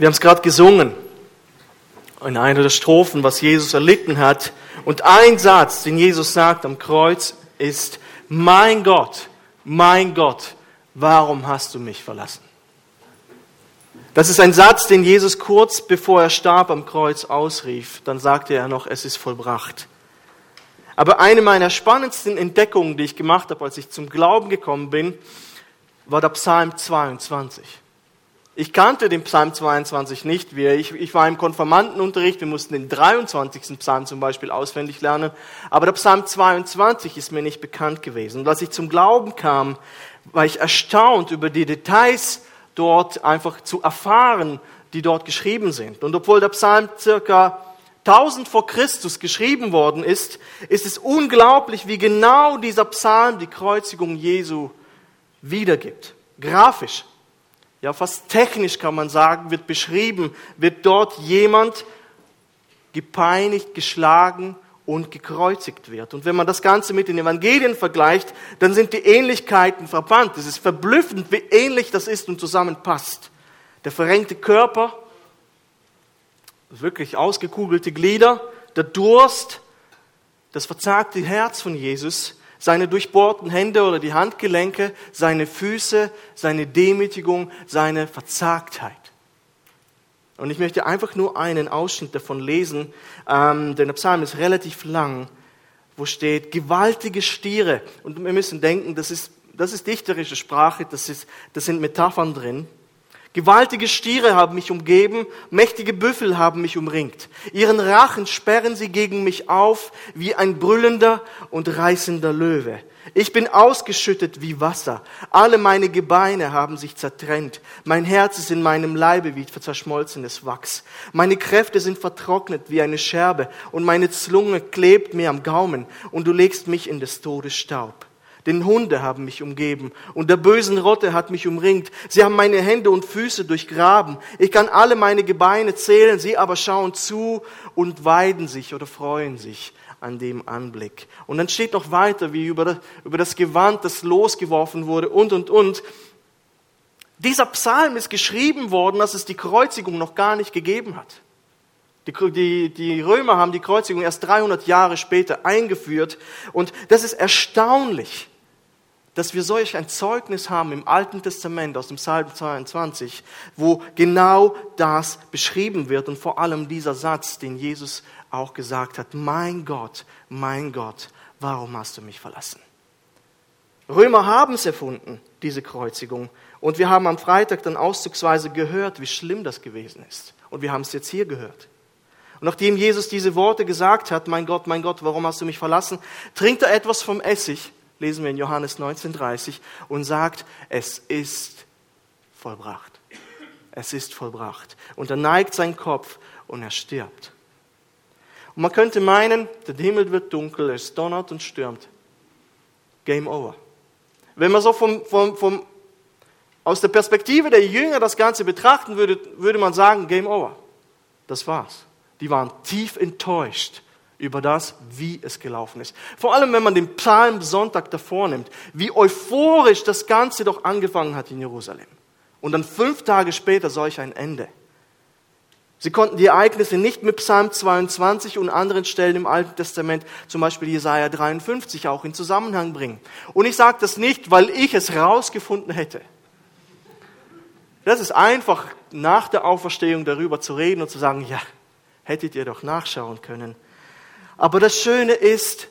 Wir haben es gerade gesungen in einer der Strophen, was Jesus erlitten hat. Und ein Satz, den Jesus sagt am Kreuz, ist, mein Gott, mein Gott, warum hast du mich verlassen? Das ist ein Satz, den Jesus kurz bevor er starb am Kreuz ausrief. Dann sagte er noch, es ist vollbracht. Aber eine meiner spannendsten Entdeckungen, die ich gemacht habe, als ich zum Glauben gekommen bin, war der Psalm 22. Ich kannte den Psalm 22 nicht. Ich, ich war im Konformantenunterricht, wir mussten den 23. Psalm zum Beispiel auswendig lernen, aber der Psalm 22 ist mir nicht bekannt gewesen. Und als ich zum Glauben kam, war ich erstaunt über die Details dort einfach zu erfahren, die dort geschrieben sind. Und obwohl der Psalm circa 1000 vor Christus geschrieben worden ist, ist es unglaublich, wie genau dieser Psalm die Kreuzigung Jesu wiedergibt. Grafisch, ja fast technisch kann man sagen, wird beschrieben, wird dort jemand gepeinigt, geschlagen und gekreuzigt wird. Und wenn man das Ganze mit den Evangelien vergleicht, dann sind die Ähnlichkeiten verbannt. Es ist verblüffend, wie ähnlich das ist und zusammenpasst. Der verrenkte Körper, wirklich ausgekugelte Glieder, der Durst, das verzagte Herz von Jesus, seine durchbohrten Hände oder die Handgelenke, seine Füße, seine Demütigung, seine Verzagtheit. Und ich möchte einfach nur einen Ausschnitt davon lesen, ähm, denn der Psalm ist relativ lang, wo steht, gewaltige Stiere. Und wir müssen denken, das ist, das ist dichterische Sprache, das, ist, das sind Metaphern drin. Gewaltige Stiere haben mich umgeben, mächtige Büffel haben mich umringt. Ihren Rachen sperren sie gegen mich auf wie ein brüllender und reißender Löwe. Ich bin ausgeschüttet wie Wasser. Alle meine Gebeine haben sich zertrennt. Mein Herz ist in meinem Leibe wie zerschmolzenes Wachs. Meine Kräfte sind vertrocknet wie eine Scherbe und meine Zunge klebt mir am Gaumen und du legst mich in des Todes Staub. Denn Hunde haben mich umgeben und der bösen Rotte hat mich umringt. Sie haben meine Hände und Füße durchgraben. Ich kann alle meine Gebeine zählen, sie aber schauen zu und weiden sich oder freuen sich an dem Anblick. Und dann steht noch weiter, wie über über das Gewand, das losgeworfen wurde und, und, und. Dieser Psalm ist geschrieben worden, dass es die Kreuzigung noch gar nicht gegeben hat. Die, die, die Römer haben die Kreuzigung erst 300 Jahre später eingeführt. Und das ist erstaunlich, dass wir solch ein Zeugnis haben im Alten Testament aus dem Psalm 22, wo genau das beschrieben wird und vor allem dieser Satz, den Jesus auch gesagt hat, mein Gott, mein Gott, warum hast du mich verlassen? Römer haben es erfunden, diese Kreuzigung. Und wir haben am Freitag dann auszugsweise gehört, wie schlimm das gewesen ist. Und wir haben es jetzt hier gehört. Und nachdem Jesus diese Worte gesagt hat, mein Gott, mein Gott, warum hast du mich verlassen, trinkt er etwas vom Essig, lesen wir in Johannes 19,30, und sagt, es ist vollbracht. Es ist vollbracht. Und er neigt seinen Kopf und er stirbt. Und man könnte meinen, der Himmel wird dunkel, es donnert und stürmt. Game over. Wenn man so vom, vom, vom, aus der Perspektive der Jünger das Ganze betrachten würde, würde man sagen, Game over. Das war's. Die waren tief enttäuscht über das, wie es gelaufen ist. Vor allem, wenn man den Psalm Sonntag davor nimmt, wie euphorisch das Ganze doch angefangen hat in Jerusalem. Und dann fünf Tage später solch ein Ende. Sie konnten die Ereignisse nicht mit Psalm 22 und anderen Stellen im Alten Testament, zum Beispiel Jesaja 53, auch in Zusammenhang bringen. Und ich sage das nicht, weil ich es rausgefunden hätte. Das ist einfach, nach der Auferstehung darüber zu reden und zu sagen, ja, hättet ihr doch nachschauen können. Aber das Schöne ist,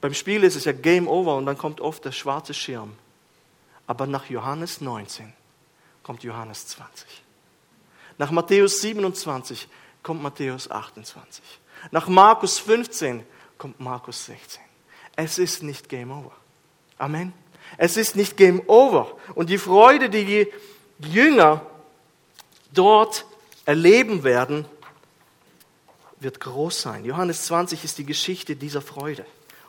beim Spiel ist es ja Game Over und dann kommt oft der schwarze Schirm. Aber nach Johannes 19 kommt Johannes 20. Nach Matthäus 27 kommt Matthäus 28. Nach Markus 15 kommt Markus 16. Es ist nicht Game Over. Amen. Es ist nicht Game Over. Und die Freude, die die Jünger dort erleben werden, wird groß sein. Johannes 20 ist die Geschichte dieser Freude.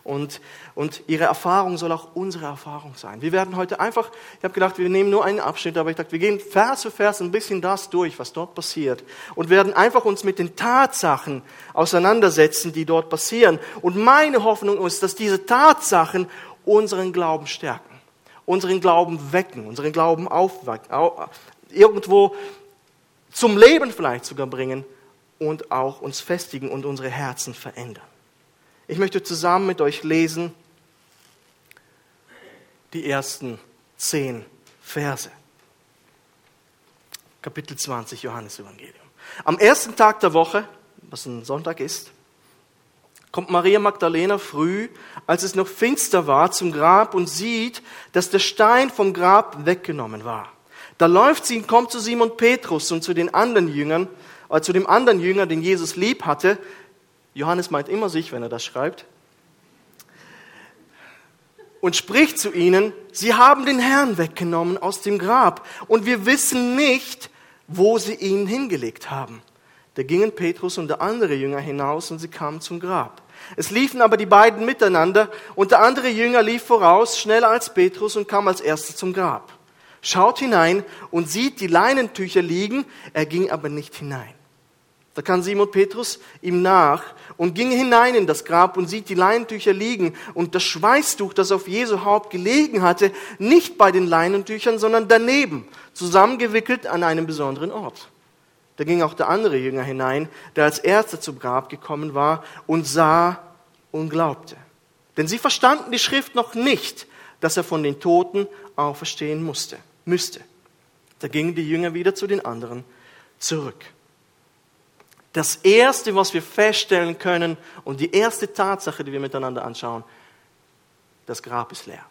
Und, und ihre Erfahrung soll auch unsere Erfahrung sein. Wir werden heute einfach, ich habe gedacht, wir nehmen nur einen Abschnitt, aber ich dachte, wir gehen Vers für Vers ein bisschen das durch, was dort passiert. Und werden einfach uns mit den Tatsachen auseinandersetzen, die dort passieren. Und meine Hoffnung ist, dass diese Tatsachen unseren Glauben stärken, unseren Glauben wecken, unseren Glauben aufwecken, irgendwo zum Leben vielleicht sogar bringen und auch uns festigen und unsere Herzen verändern. Ich möchte zusammen mit euch lesen die ersten zehn Verse. Kapitel 20 Johannes Evangelium. Am ersten Tag der Woche, was ein Sonntag ist, kommt Maria Magdalena früh, als es noch finster war, zum Grab und sieht, dass der Stein vom Grab weggenommen war. Da läuft sie und kommt zu Simon Petrus und zu den anderen Jüngern, äh, zu dem anderen Jünger, den Jesus lieb hatte. Johannes meint immer sich, wenn er das schreibt. Und spricht zu ihnen, sie haben den Herrn weggenommen aus dem Grab und wir wissen nicht, wo sie ihn hingelegt haben. Da gingen Petrus und der andere Jünger hinaus und sie kamen zum Grab. Es liefen aber die beiden miteinander und der andere Jünger lief voraus, schneller als Petrus und kam als erster zum Grab. Schaut hinein und sieht die Leinentücher liegen, er ging aber nicht hinein. Da kam Simon Petrus ihm nach und ging hinein in das Grab und sieht die Leinentücher liegen und das Schweißtuch, das auf Jesu Haupt gelegen hatte, nicht bei den Leinentüchern, sondern daneben, zusammengewickelt an einem besonderen Ort. Da ging auch der andere Jünger hinein, der als erster zum Grab gekommen war und sah und glaubte. Denn sie verstanden die Schrift noch nicht, dass er von den Toten auferstehen musste, müsste. Da gingen die Jünger wieder zu den anderen zurück. Das Erste, was wir feststellen können und die erste Tatsache, die wir miteinander anschauen, das Grab ist leer.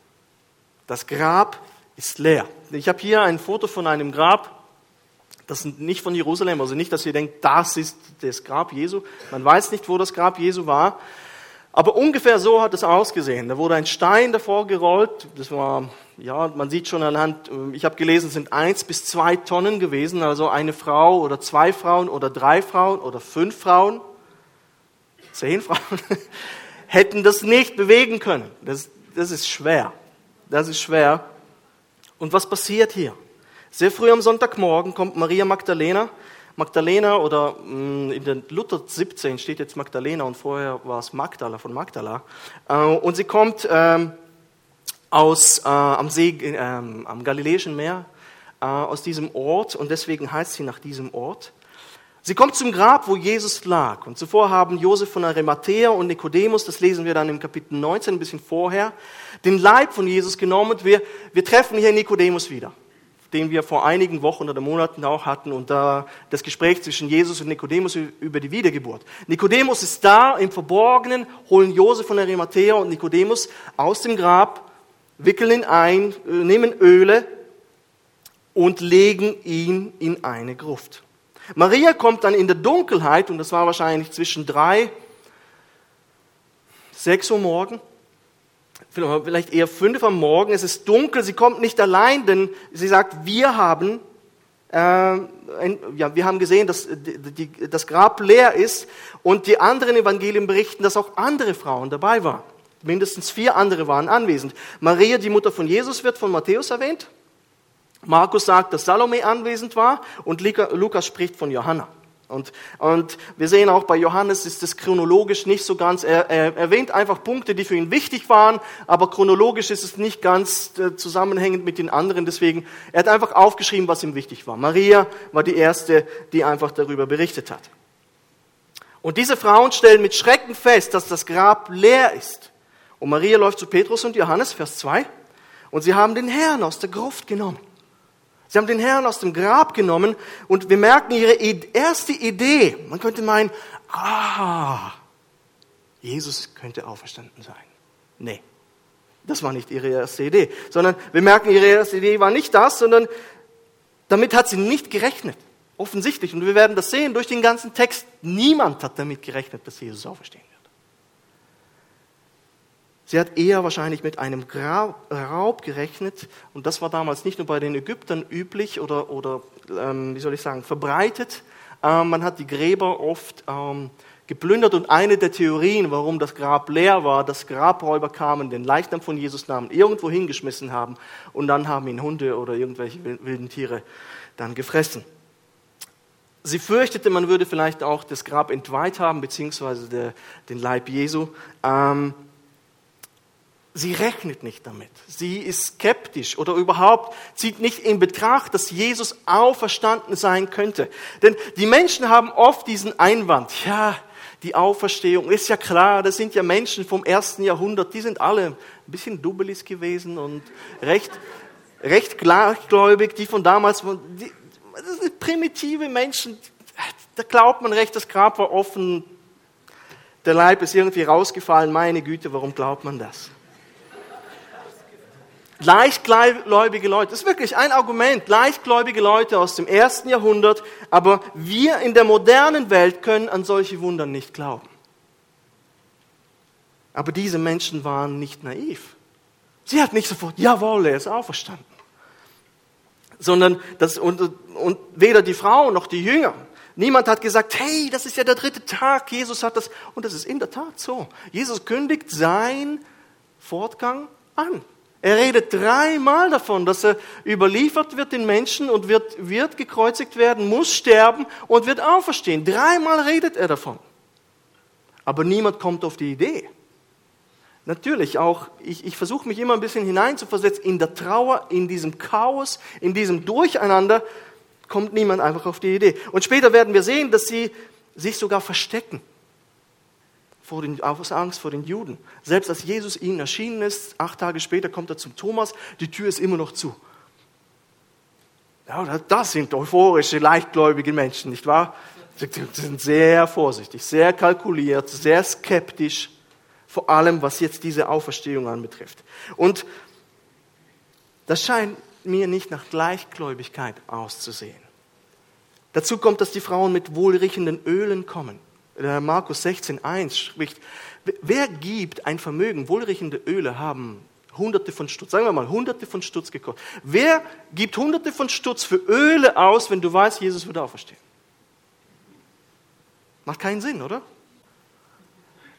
Das Grab ist leer. Ich habe hier ein Foto von einem Grab das sind nicht von Jerusalem, also nicht, dass ihr denkt, das ist das Grab Jesu. Man weiß nicht, wo das Grab Jesu war. Aber ungefähr so hat es ausgesehen. Da wurde ein Stein davor gerollt. Das war, ja, man sieht schon anhand, ich habe gelesen, es sind eins bis zwei Tonnen gewesen. Also eine Frau oder zwei Frauen oder drei Frauen oder fünf Frauen, zehn Frauen, hätten das nicht bewegen können. Das, das ist schwer. Das ist schwer. Und was passiert hier? Sehr früh am Sonntagmorgen kommt Maria Magdalena. Magdalena oder mm, in der Luther 17 steht jetzt Magdalena und vorher war es Magdala von Magdala. Äh, und sie kommt ähm, aus, äh, am See, ähm, am Galiläischen Meer, äh, aus diesem Ort und deswegen heißt sie nach diesem Ort. Sie kommt zum Grab, wo Jesus lag. Und zuvor haben Josef von Arimathea und Nikodemus, das lesen wir dann im Kapitel 19, ein bisschen vorher, den Leib von Jesus genommen und wir, wir treffen hier Nikodemus wieder den wir vor einigen Wochen oder Monaten auch hatten und da das Gespräch zwischen Jesus und Nikodemus über die Wiedergeburt. Nikodemus ist da im Verborgenen, holen Josef von Arimathea und Nikodemus aus dem Grab, wickeln ihn ein, äh, nehmen Öle und legen ihn in eine Gruft. Maria kommt dann in der Dunkelheit, und das war wahrscheinlich zwischen drei, sechs Uhr morgen, vielleicht eher fünf am Morgen, es ist dunkel, sie kommt nicht allein, denn sie sagt, wir haben, äh, ein, ja, wir haben gesehen, dass die, das Grab leer ist und die anderen Evangelien berichten, dass auch andere Frauen dabei waren. Mindestens vier andere waren anwesend. Maria, die Mutter von Jesus, wird von Matthäus erwähnt. Markus sagt, dass Salome anwesend war und Lukas spricht von Johanna. Und, und wir sehen auch bei Johannes ist es chronologisch nicht so ganz, er, er erwähnt einfach Punkte, die für ihn wichtig waren, aber chronologisch ist es nicht ganz äh, zusammenhängend mit den anderen. Deswegen, er hat einfach aufgeschrieben, was ihm wichtig war. Maria war die erste, die einfach darüber berichtet hat. Und diese Frauen stellen mit Schrecken fest, dass das Grab leer ist. Und Maria läuft zu Petrus und Johannes, Vers 2, und sie haben den Herrn aus der Gruft genommen. Sie haben den Herrn aus dem Grab genommen und wir merken ihre erste Idee. Man könnte meinen, ah, Jesus könnte auferstanden sein. Nee, das war nicht ihre erste Idee, sondern wir merken, ihre erste Idee war nicht das, sondern damit hat sie nicht gerechnet. Offensichtlich. Und wir werden das sehen durch den ganzen Text. Niemand hat damit gerechnet, dass Jesus auferstehen wird. Sie hat eher wahrscheinlich mit einem Raub gerechnet und das war damals nicht nur bei den Ägyptern üblich oder, oder ähm, wie soll ich sagen, verbreitet. Ähm, man hat die Gräber oft ähm, geplündert und eine der Theorien, warum das Grab leer war, dass Grabräuber kamen, den Leichnam von Jesus nahmen, irgendwo hingeschmissen haben und dann haben ihn Hunde oder irgendwelche wilden Tiere dann gefressen. Sie fürchtete, man würde vielleicht auch das Grab entweiht haben, beziehungsweise der, den Leib Jesu. Ähm, Sie rechnet nicht damit. Sie ist skeptisch oder überhaupt zieht nicht in Betracht, dass Jesus auferstanden sein könnte. Denn die Menschen haben oft diesen Einwand, ja, die Auferstehung ist ja klar, das sind ja Menschen vom ersten Jahrhundert, die sind alle ein bisschen dubbelis gewesen und recht, recht gleichgläubig, die von damals, die, das sind primitive Menschen, da glaubt man recht, das Grab war offen, der Leib ist irgendwie rausgefallen, meine Güte, warum glaubt man das? Leichtgläubige Leute, das ist wirklich ein Argument, leichtgläubige Leute aus dem ersten Jahrhundert, aber wir in der modernen Welt können an solche Wunder nicht glauben. Aber diese Menschen waren nicht naiv. Sie hat nicht sofort, jawohl, er ist auferstanden. Sondern das, und, und weder die Frau noch die Jünger. Niemand hat gesagt, hey, das ist ja der dritte Tag, Jesus hat das. Und das ist in der Tat so. Jesus kündigt sein Fortgang an. Er redet dreimal davon, dass er überliefert wird den Menschen und wird, wird gekreuzigt werden, muss sterben und wird auferstehen. Dreimal redet er davon. Aber niemand kommt auf die Idee. Natürlich auch, ich, ich versuche mich immer ein bisschen hineinzuversetzen in der Trauer, in diesem Chaos, in diesem Durcheinander, kommt niemand einfach auf die Idee. Und später werden wir sehen, dass sie sich sogar verstecken vor den, aus Angst vor den Juden. Selbst als Jesus ihnen erschienen ist, acht Tage später kommt er zum Thomas, die Tür ist immer noch zu. Ja, das sind euphorische, leichtgläubige Menschen, nicht wahr? Sie sind sehr vorsichtig, sehr kalkuliert, sehr skeptisch, vor allem was jetzt diese Auferstehung anbetrifft. Und das scheint mir nicht nach Gleichgläubigkeit auszusehen. Dazu kommt, dass die Frauen mit wohlriechenden Ölen kommen. Markus 16, 1 spricht, wer gibt ein Vermögen? Wohlriechende Öle haben Hunderte von Stutz, sagen wir mal, Hunderte von Stutz gekostet. Wer gibt Hunderte von Stutz für Öle aus, wenn du weißt, Jesus wird auferstehen? Macht keinen Sinn, oder?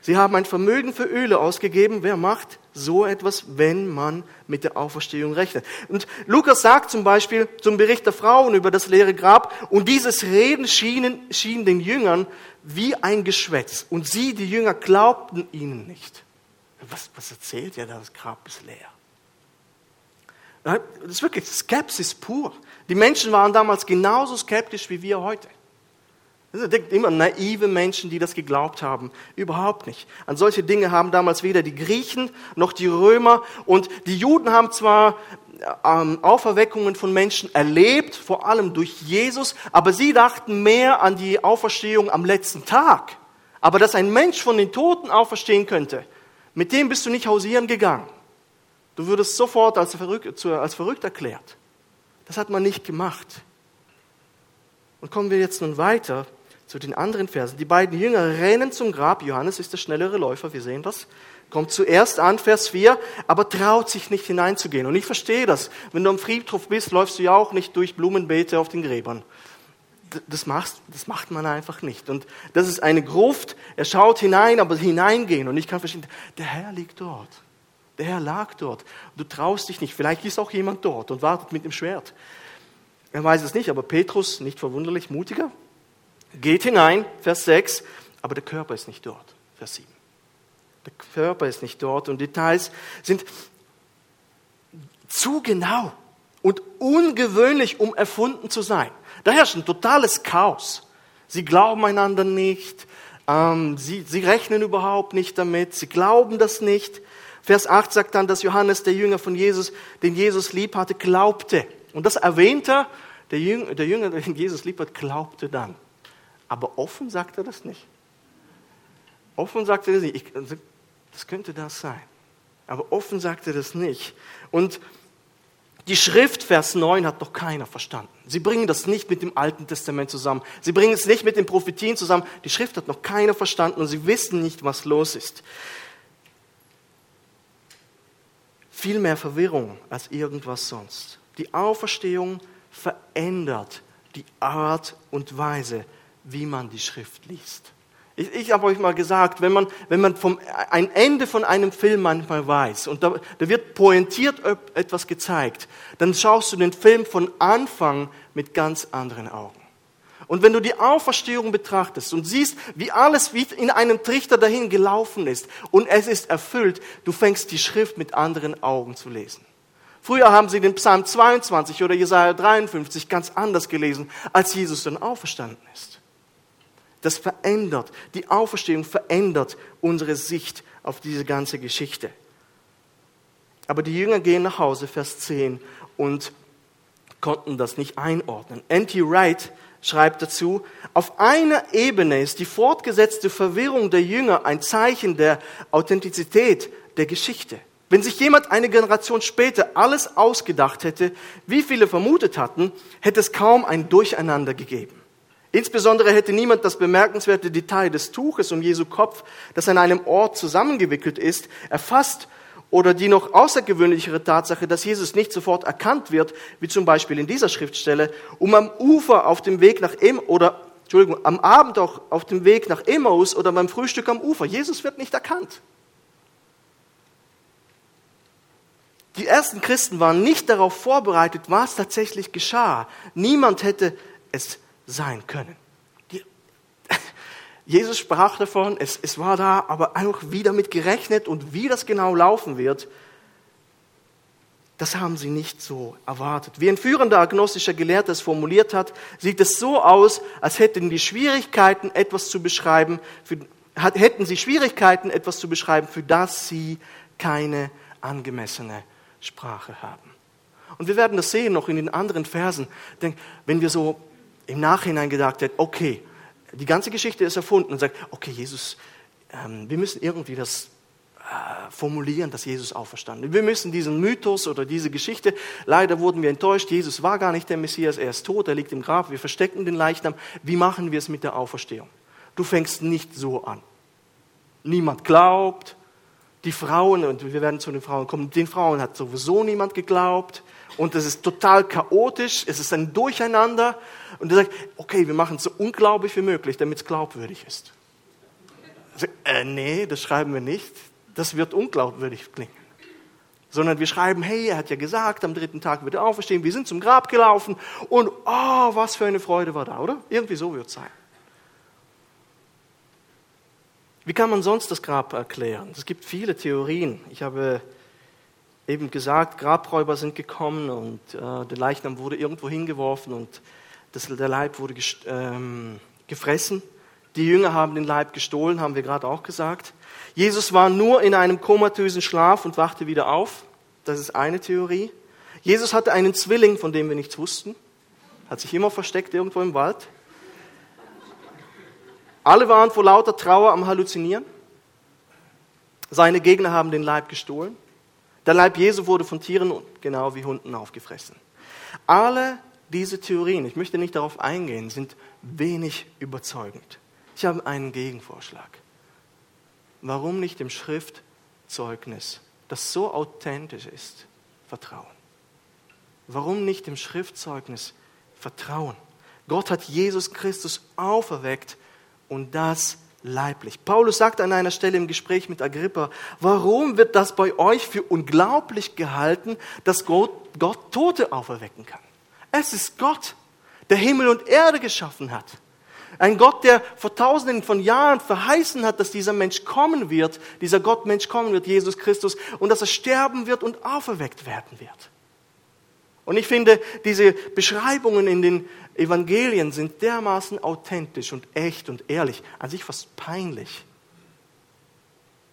Sie haben ein Vermögen für Öle ausgegeben. Wer macht so etwas, wenn man mit der Auferstehung rechnet? Und Lukas sagt zum Beispiel zum Bericht der Frauen über das leere Grab, und dieses Reden schien, schien den Jüngern wie ein Geschwätz. Und sie, die Jünger, glaubten ihnen nicht. Was, was erzählt ihr da? Das Grab ist leer. Das ist wirklich Skepsis pur. Die Menschen waren damals genauso skeptisch wie wir heute. Denkt immer naive Menschen, die das geglaubt haben. Überhaupt nicht. An solche Dinge haben damals weder die Griechen noch die Römer und die Juden haben zwar ähm, Auferweckungen von Menschen erlebt, vor allem durch Jesus, aber sie dachten mehr an die Auferstehung am letzten Tag. Aber dass ein Mensch von den Toten auferstehen könnte, mit dem bist du nicht hausieren gegangen. Du würdest sofort als verrückt, als verrückt erklärt. Das hat man nicht gemacht. Und kommen wir jetzt nun weiter zu den anderen Versen. Die beiden Jünger rennen zum Grab. Johannes ist der schnellere Läufer, wir sehen das. Kommt zuerst an, Vers 4, aber traut sich nicht hineinzugehen. Und ich verstehe das. Wenn du am Friedhof bist, läufst du ja auch nicht durch Blumenbeete auf den Gräbern. Das, machst, das macht man einfach nicht. Und das ist eine Gruft. Er schaut hinein, aber hineingehen. Und ich kann verstehen, der Herr liegt dort. Der Herr lag dort. Du traust dich nicht. Vielleicht ist auch jemand dort und wartet mit dem Schwert. Er weiß es nicht, aber Petrus, nicht verwunderlich, mutiger, geht hinein, Vers 6, aber der Körper ist nicht dort, Vers 7. Der Körper ist nicht dort und Details sind zu genau und ungewöhnlich, um erfunden zu sein. Da herrscht ein totales Chaos. Sie glauben einander nicht, ähm, sie, sie rechnen überhaupt nicht damit, sie glauben das nicht. Vers 8 sagt dann, dass Johannes, der Jünger von Jesus, den Jesus lieb hatte, glaubte. Und das erwähnt er, der Jünger, der Jünger, den Jesus lieb hat, glaubte dann. Aber offen sagt er das nicht. Offen sagt er das nicht. Ich, das könnte das sein. Aber offen sagt er das nicht. Und die Schrift, Vers 9, hat noch keiner verstanden. Sie bringen das nicht mit dem Alten Testament zusammen. Sie bringen es nicht mit den Prophetien zusammen. Die Schrift hat noch keiner verstanden und sie wissen nicht, was los ist. Viel mehr Verwirrung als irgendwas sonst. Die Auferstehung verändert die Art und Weise, wie man die Schrift liest. Ich, ich habe euch mal gesagt, wenn man, wenn man vom, ein Ende von einem Film manchmal weiß und da, da wird pointiert etwas gezeigt, dann schaust du den Film von Anfang mit ganz anderen Augen. Und wenn du die Auferstehung betrachtest und siehst, wie alles wie in einem Trichter dahin gelaufen ist und es ist erfüllt, du fängst die Schrift mit anderen Augen zu lesen. Früher haben sie den Psalm 22 oder Jesaja 53 ganz anders gelesen, als Jesus dann auferstanden ist. Das verändert, die Auferstehung verändert unsere Sicht auf diese ganze Geschichte. Aber die Jünger gehen nach Hause, Vers 10, und konnten das nicht einordnen. N.T. Wright schreibt dazu, auf einer Ebene ist die fortgesetzte Verwirrung der Jünger ein Zeichen der Authentizität der Geschichte. Wenn sich jemand eine Generation später alles ausgedacht hätte, wie viele vermutet hatten, hätte es kaum ein Durcheinander gegeben. Insbesondere hätte niemand das bemerkenswerte Detail des Tuches um Jesu Kopf, das an einem Ort zusammengewickelt ist, erfasst oder die noch außergewöhnlichere Tatsache, dass Jesus nicht sofort erkannt wird, wie zum Beispiel in dieser Schriftstelle, um am Ufer auf dem Weg nach Em oder Entschuldigung, am Abend auch auf dem Weg nach Emmaus oder beim Frühstück am Ufer. Jesus wird nicht erkannt. Die ersten Christen waren nicht darauf vorbereitet, was tatsächlich geschah. Niemand hätte es sein können. Die, Jesus sprach davon, es, es war da, aber einfach wie damit gerechnet und wie das genau laufen wird, das haben sie nicht so erwartet. Wie ein führender agnostischer Gelehrter es formuliert hat, sieht es so aus, als hätten die Schwierigkeiten etwas zu beschreiben, für, hätten sie Schwierigkeiten etwas zu beschreiben, für das sie keine angemessene Sprache haben. Und wir werden das sehen noch in den anderen Versen. Denn wenn wir so im Nachhinein gedacht hätten, okay, die ganze Geschichte ist erfunden und sagt, okay, Jesus, ähm, wir müssen irgendwie das äh, formulieren, dass Jesus auferstanden ist. Wir müssen diesen Mythos oder diese Geschichte, leider wurden wir enttäuscht, Jesus war gar nicht der Messias, er ist tot, er liegt im Grab, wir verstecken den Leichnam. Wie machen wir es mit der Auferstehung? Du fängst nicht so an. Niemand glaubt, die Frauen, und wir werden zu den Frauen kommen, den Frauen hat sowieso niemand geglaubt und es ist total chaotisch, es ist ein Durcheinander und er sagt, okay, wir machen es so unglaublich wie möglich, damit es glaubwürdig ist. Sage, äh, nee, das schreiben wir nicht, das wird unglaubwürdig klingen. Sondern wir schreiben, hey, er hat ja gesagt, am dritten Tag wird er auferstehen, wir sind zum Grab gelaufen und oh, was für eine Freude war da, oder? Irgendwie so wird es sein. Wie kann man sonst das Grab erklären? Es gibt viele Theorien. Ich habe eben gesagt, Grabräuber sind gekommen und äh, der Leichnam wurde irgendwo hingeworfen und das, der Leib wurde ähm, gefressen. Die Jünger haben den Leib gestohlen, haben wir gerade auch gesagt. Jesus war nur in einem komatösen Schlaf und wachte wieder auf. Das ist eine Theorie. Jesus hatte einen Zwilling, von dem wir nichts wussten. Hat sich immer versteckt irgendwo im Wald. Alle waren vor lauter Trauer am Halluzinieren. Seine Gegner haben den Leib gestohlen. Der Leib Jesu wurde von Tieren genau wie Hunden aufgefressen. Alle diese Theorien, ich möchte nicht darauf eingehen, sind wenig überzeugend. Ich habe einen Gegenvorschlag. Warum nicht dem Schriftzeugnis, das so authentisch ist, vertrauen? Warum nicht dem Schriftzeugnis vertrauen? Gott hat Jesus Christus auferweckt und das leiblich. Paulus sagt an einer Stelle im Gespräch mit Agrippa, warum wird das bei euch für unglaublich gehalten, dass Gott, Gott Tote auferwecken kann? Es ist Gott, der Himmel und Erde geschaffen hat. Ein Gott, der vor tausenden von Jahren verheißen hat, dass dieser Mensch kommen wird, dieser Gottmensch kommen wird, Jesus Christus, und dass er sterben wird und auferweckt werden wird. Und ich finde, diese Beschreibungen in den Evangelien sind dermaßen authentisch und echt und ehrlich, an sich fast peinlich,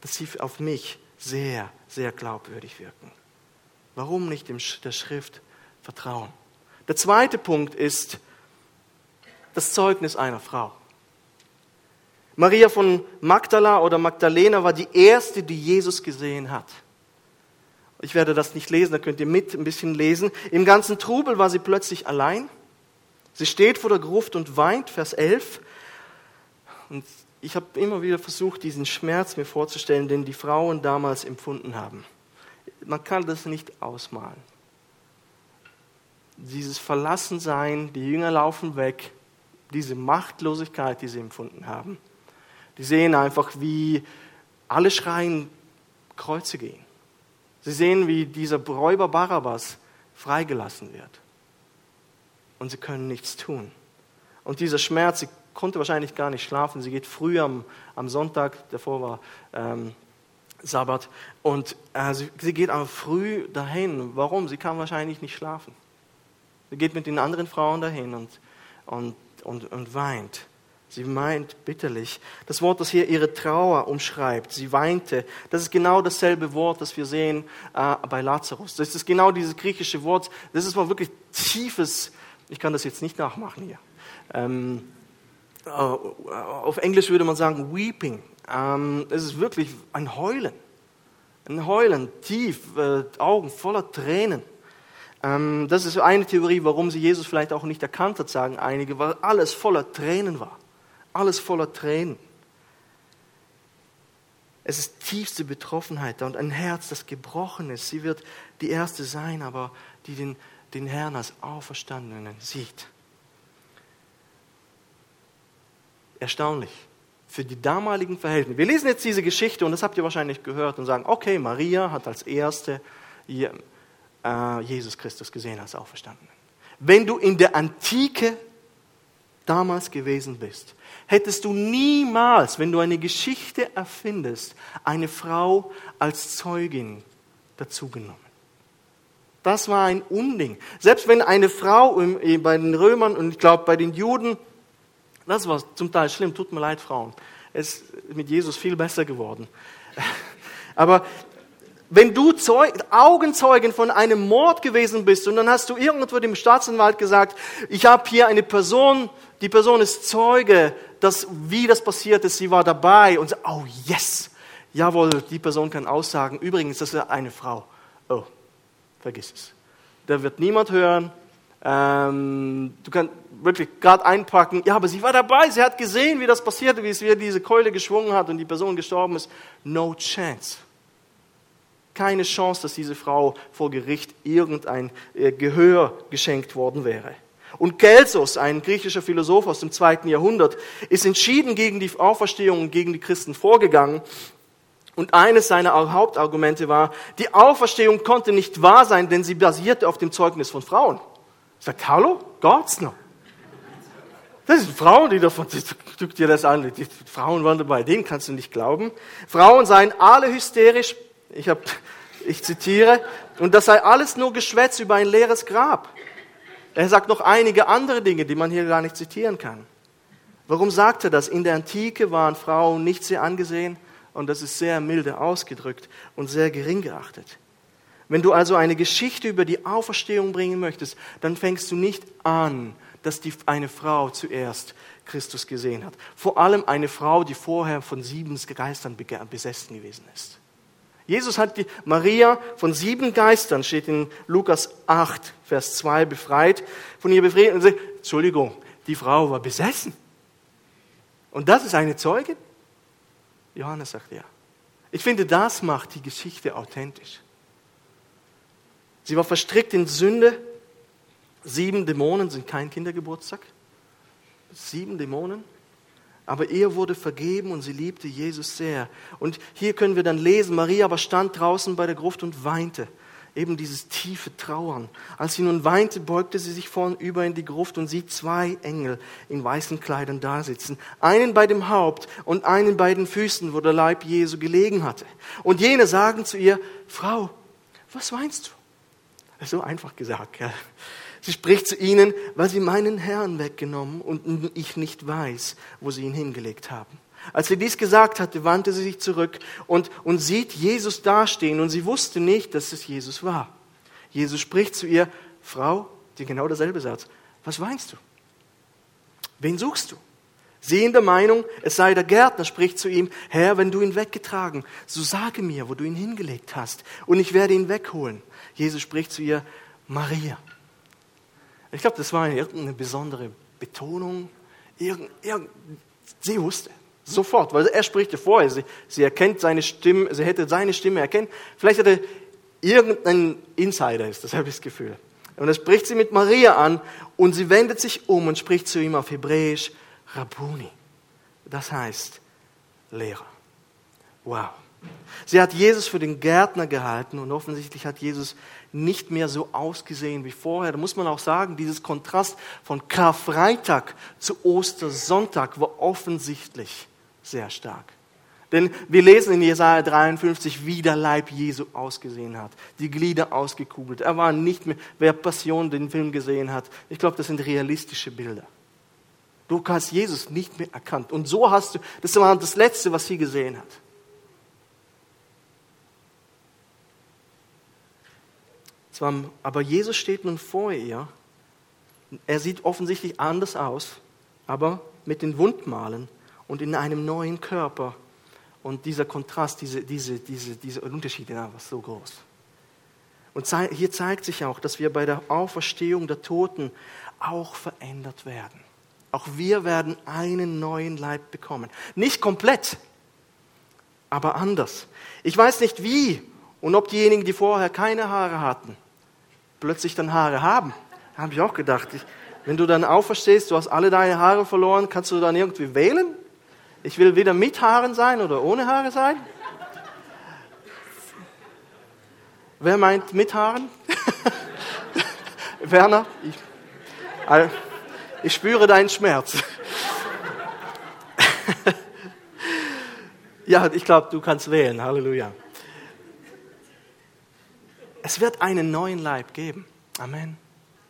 dass sie auf mich sehr, sehr glaubwürdig wirken. Warum nicht der Schrift vertrauen? Der zweite Punkt ist das Zeugnis einer Frau. Maria von Magdala oder Magdalena war die erste, die Jesus gesehen hat. Ich werde das nicht lesen, da könnt ihr mit ein bisschen lesen. Im ganzen Trubel war sie plötzlich allein. Sie steht vor der Gruft und weint, Vers 11. Und ich habe immer wieder versucht, diesen Schmerz mir vorzustellen, den die Frauen damals empfunden haben. Man kann das nicht ausmalen. Dieses Verlassensein, die Jünger laufen weg, diese Machtlosigkeit, die sie empfunden haben. Die sehen einfach, wie alle schreien, Kreuze gehen. Sie sehen, wie dieser Räuber Barabbas freigelassen wird und sie können nichts tun. Und dieser Schmerz, sie konnte wahrscheinlich gar nicht schlafen. Sie geht früh am, am Sonntag, davor war ähm, Sabbat, und äh, sie, sie geht aber früh dahin. Warum? Sie kann wahrscheinlich nicht schlafen. Sie geht mit den anderen Frauen dahin und, und, und, und weint. Sie weint bitterlich. Das Wort, das hier ihre Trauer umschreibt, sie weinte, das ist genau dasselbe Wort, das wir sehen äh, bei Lazarus. Das ist genau dieses griechische Wort. Das ist mal wirklich tiefes, ich kann das jetzt nicht nachmachen hier. Ähm, äh, auf Englisch würde man sagen weeping. Ähm, es ist wirklich ein Heulen. Ein Heulen, tief, äh, Augen voller Tränen. Ähm, das ist eine Theorie, warum sie Jesus vielleicht auch nicht erkannt hat, sagen einige, weil alles voller Tränen war. Alles voller Tränen. Es ist tiefste Betroffenheit da und ein Herz, das gebrochen ist. Sie wird die Erste sein, aber die den, den Herrn als Auferstandenen sieht. Erstaunlich. Für die damaligen Verhältnisse. Wir lesen jetzt diese Geschichte und das habt ihr wahrscheinlich gehört und sagen, okay, Maria hat als Erste äh, Jesus Christus gesehen als Auferstandenen. Wenn du in der Antike damals gewesen bist, hättest du niemals, wenn du eine Geschichte erfindest, eine Frau als Zeugin dazugenommen. Das war ein Unding. Selbst wenn eine Frau bei den Römern und ich glaube bei den Juden, das war zum Teil schlimm, tut mir leid, Frauen. Es ist mit Jesus viel besser geworden. Aber wenn du Zeug, Augenzeugen von einem Mord gewesen bist und dann hast du irgendwo dem Staatsanwalt gesagt, ich habe hier eine Person, die Person ist Zeuge, dass, wie das passiert ist, sie war dabei und so, oh yes, jawohl, die Person kann aussagen, übrigens, das ist eine Frau. Oh, vergiss es. Da wird niemand hören. Ähm, du kannst wirklich gerade einpacken, ja, aber sie war dabei, sie hat gesehen, wie das passierte, wie es wieder diese Keule geschwungen hat und die Person gestorben ist. No chance keine Chance, dass diese Frau vor Gericht irgendein äh, Gehör geschenkt worden wäre. Und Gelsos, ein griechischer Philosoph aus dem zweiten Jahrhundert, ist entschieden gegen die Auferstehung und gegen die Christen vorgegangen. Und eines seiner Hauptargumente war, die Auferstehung konnte nicht wahr sein, denn sie basierte auf dem Zeugnis von Frauen. Sagt, hallo? Gott's noch? Das sind Frauen, die davon, guck dir das an, die Frauen waren dabei, denen kannst du nicht glauben. Frauen seien alle hysterisch, ich, hab, ich zitiere, und das sei alles nur Geschwätz über ein leeres Grab. Er sagt noch einige andere Dinge, die man hier gar nicht zitieren kann. Warum sagt er das? In der Antike waren Frauen nicht sehr angesehen und das ist sehr milde ausgedrückt und sehr gering geachtet. Wenn du also eine Geschichte über die Auferstehung bringen möchtest, dann fängst du nicht an, dass die, eine Frau zuerst Christus gesehen hat. Vor allem eine Frau, die vorher von sieben Geistern besessen gewesen ist. Jesus hat die Maria von sieben Geistern, steht in Lukas 8, Vers 2, befreit, von ihr befreit und sagt, Entschuldigung, die Frau war besessen. Und das ist eine Zeugin? Johannes sagt ja. Ich finde, das macht die Geschichte authentisch. Sie war verstrickt in Sünde. Sieben Dämonen sind kein Kindergeburtstag. Sieben Dämonen aber ihr wurde vergeben und sie liebte Jesus sehr. Und hier können wir dann lesen, Maria aber stand draußen bei der Gruft und weinte. Eben dieses tiefe Trauern. Als sie nun weinte, beugte sie sich vornüber in die Gruft und sieht zwei Engel in weißen Kleidern dasitzen. Einen bei dem Haupt und einen bei den Füßen, wo der Leib Jesu gelegen hatte. Und jene sagen zu ihr, Frau, was weinst du? So einfach gesagt, gell? Sie spricht zu ihnen, weil sie meinen Herrn weggenommen und ich nicht weiß, wo sie ihn hingelegt haben. Als sie dies gesagt hatte, wandte sie sich zurück und, und sieht Jesus dastehen und sie wusste nicht, dass es Jesus war. Jesus spricht zu ihr, Frau, die genau derselbe Satz, was weinst du? Wen suchst du? Sie in der Meinung, es sei der Gärtner, spricht zu ihm, Herr, wenn du ihn weggetragen, so sage mir, wo du ihn hingelegt hast, und ich werde ihn wegholen. Jesus spricht zu ihr, Maria. Ich glaube, das war irgendeine besondere Betonung. Irgend, irgend, sie wusste sofort, weil er spricht ja vorher. Sie, sie erkennt seine Stimme, sie hätte seine Stimme erkennen. Vielleicht hätte irgendein Insider ist, das habe ich das Gefühl. Und er spricht sie mit Maria an und sie wendet sich um und spricht zu ihm auf Hebräisch Rabuni. Das heißt Lehrer. Wow. Sie hat Jesus für den Gärtner gehalten und offensichtlich hat Jesus nicht mehr so ausgesehen wie vorher. Da muss man auch sagen, dieses Kontrast von Karfreitag zu Ostersonntag war offensichtlich sehr stark. Denn wir lesen in Jesaja 53, wie der Leib Jesu ausgesehen hat. Die Glieder ausgekugelt. Er war nicht mehr, wer Passion den Film gesehen hat. Ich glaube, das sind realistische Bilder. Du hast Jesus nicht mehr erkannt. Und so hast du, das war das Letzte, was sie gesehen hat. Aber Jesus steht nun vor ihr. Er sieht offensichtlich anders aus, aber mit den Wundmalen und in einem neuen Körper. Und dieser Kontrast, diese, diese, diese, dieser Unterschied ja, war so groß. Und hier zeigt sich auch, dass wir bei der Auferstehung der Toten auch verändert werden. Auch wir werden einen neuen Leib bekommen. Nicht komplett, aber anders. Ich weiß nicht wie und ob diejenigen, die vorher keine Haare hatten, plötzlich dann Haare haben. Da habe ich auch gedacht. Ich, wenn du dann auferstehst, du hast alle deine Haare verloren, kannst du dann irgendwie wählen? Ich will weder mit Haaren sein oder ohne Haare sein. Wer meint mit Haaren? Werner? Ich, ich spüre deinen Schmerz. ja, ich glaube, du kannst wählen. Halleluja. Es wird einen neuen Leib geben. Amen.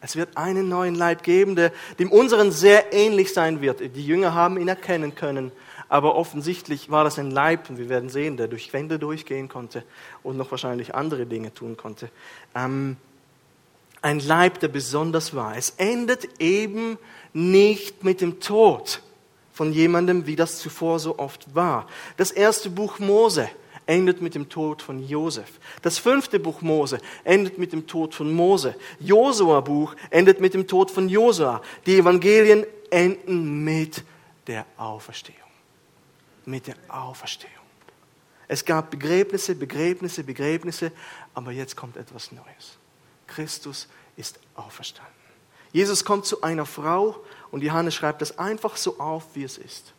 Es wird einen neuen Leib geben, der dem unseren sehr ähnlich sein wird. Die Jünger haben ihn erkennen können, aber offensichtlich war das ein Leib, und wir werden sehen, der durch Wände durchgehen konnte und noch wahrscheinlich andere Dinge tun konnte. Ähm, ein Leib, der besonders war. Es endet eben nicht mit dem Tod von jemandem, wie das zuvor so oft war. Das erste Buch Mose endet mit dem Tod von Josef. Das fünfte Buch Mose endet mit dem Tod von Mose. Josua Buch endet mit dem Tod von Josua. Die Evangelien enden mit der Auferstehung. Mit der Auferstehung. Es gab Begräbnisse, Begräbnisse, Begräbnisse, aber jetzt kommt etwas Neues. Christus ist auferstanden. Jesus kommt zu einer Frau und Johannes schreibt das einfach so auf, wie es ist.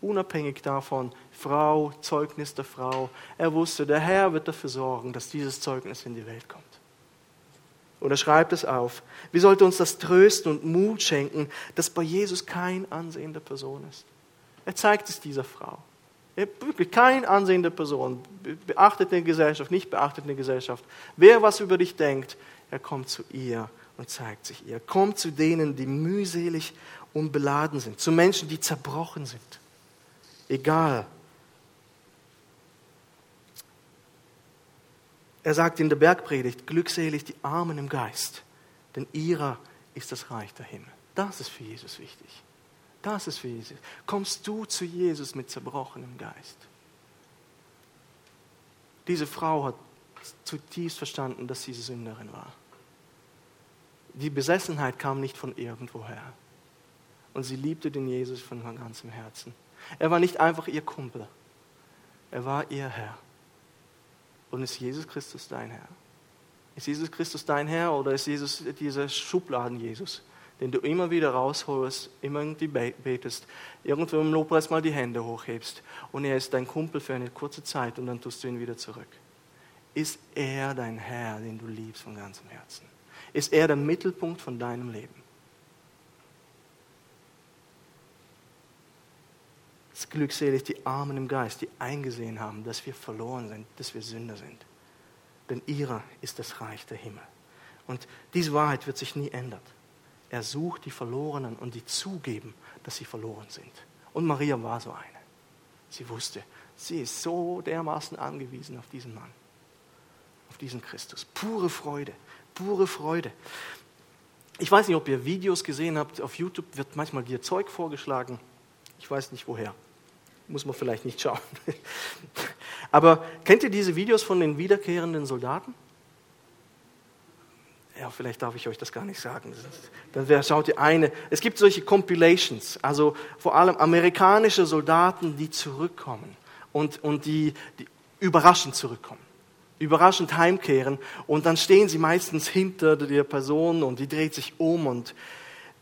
Unabhängig davon, Frau, Zeugnis der Frau. Er wusste, der Herr wird dafür sorgen, dass dieses Zeugnis in die Welt kommt. Und er schreibt es auf. Wie sollte uns das trösten und Mut schenken, dass bei Jesus kein ansehender Person ist? Er zeigt es dieser Frau. Er wirklich kein ansehender Person, beachtet in der Gesellschaft, nicht beachtet in der Gesellschaft. Wer was über dich denkt, er kommt zu ihr und zeigt sich ihr. Er kommt zu denen, die mühselig und beladen sind, zu Menschen, die zerbrochen sind. Egal, Er sagt in der Bergpredigt, glückselig die Armen im Geist, denn ihrer ist das Reich der Himmel. Das ist für Jesus wichtig. Das ist für Jesus. Kommst du zu Jesus mit zerbrochenem Geist? Diese Frau hat zutiefst verstanden, dass sie Sünderin war. Die Besessenheit kam nicht von irgendwoher. Und sie liebte den Jesus von ganzem Herzen. Er war nicht einfach ihr Kumpel. Er war ihr Herr. Und ist Jesus Christus dein Herr? Ist Jesus Christus dein Herr oder ist Jesus dieser Schubladen-Jesus, den du immer wieder rausholst, immer irgendwie betest, irgendwo im Lobpreis mal die Hände hochhebst und er ist dein Kumpel für eine kurze Zeit und dann tust du ihn wieder zurück? Ist er dein Herr, den du liebst von ganzem Herzen? Ist er der Mittelpunkt von deinem Leben? Es ist glückselig die Armen im Geist, die eingesehen haben, dass wir verloren sind, dass wir Sünder sind. Denn ihrer ist das Reich der Himmel. Und diese Wahrheit wird sich nie ändern. Er sucht die Verlorenen und die zugeben, dass sie verloren sind. Und Maria war so eine. Sie wusste, sie ist so dermaßen angewiesen auf diesen Mann, auf diesen Christus. Pure Freude, pure Freude. Ich weiß nicht, ob ihr Videos gesehen habt. Auf YouTube wird manchmal dir Zeug vorgeschlagen. Ich weiß nicht woher muss man vielleicht nicht schauen. Aber kennt ihr diese Videos von den wiederkehrenden Soldaten? Ja, vielleicht darf ich euch das gar nicht sagen. Dann schaut ihr eine. Es gibt solche Compilations, also vor allem amerikanische Soldaten, die zurückkommen und, und die, die überraschend zurückkommen überraschend heimkehren und dann stehen sie meistens hinter der Person und die dreht sich um und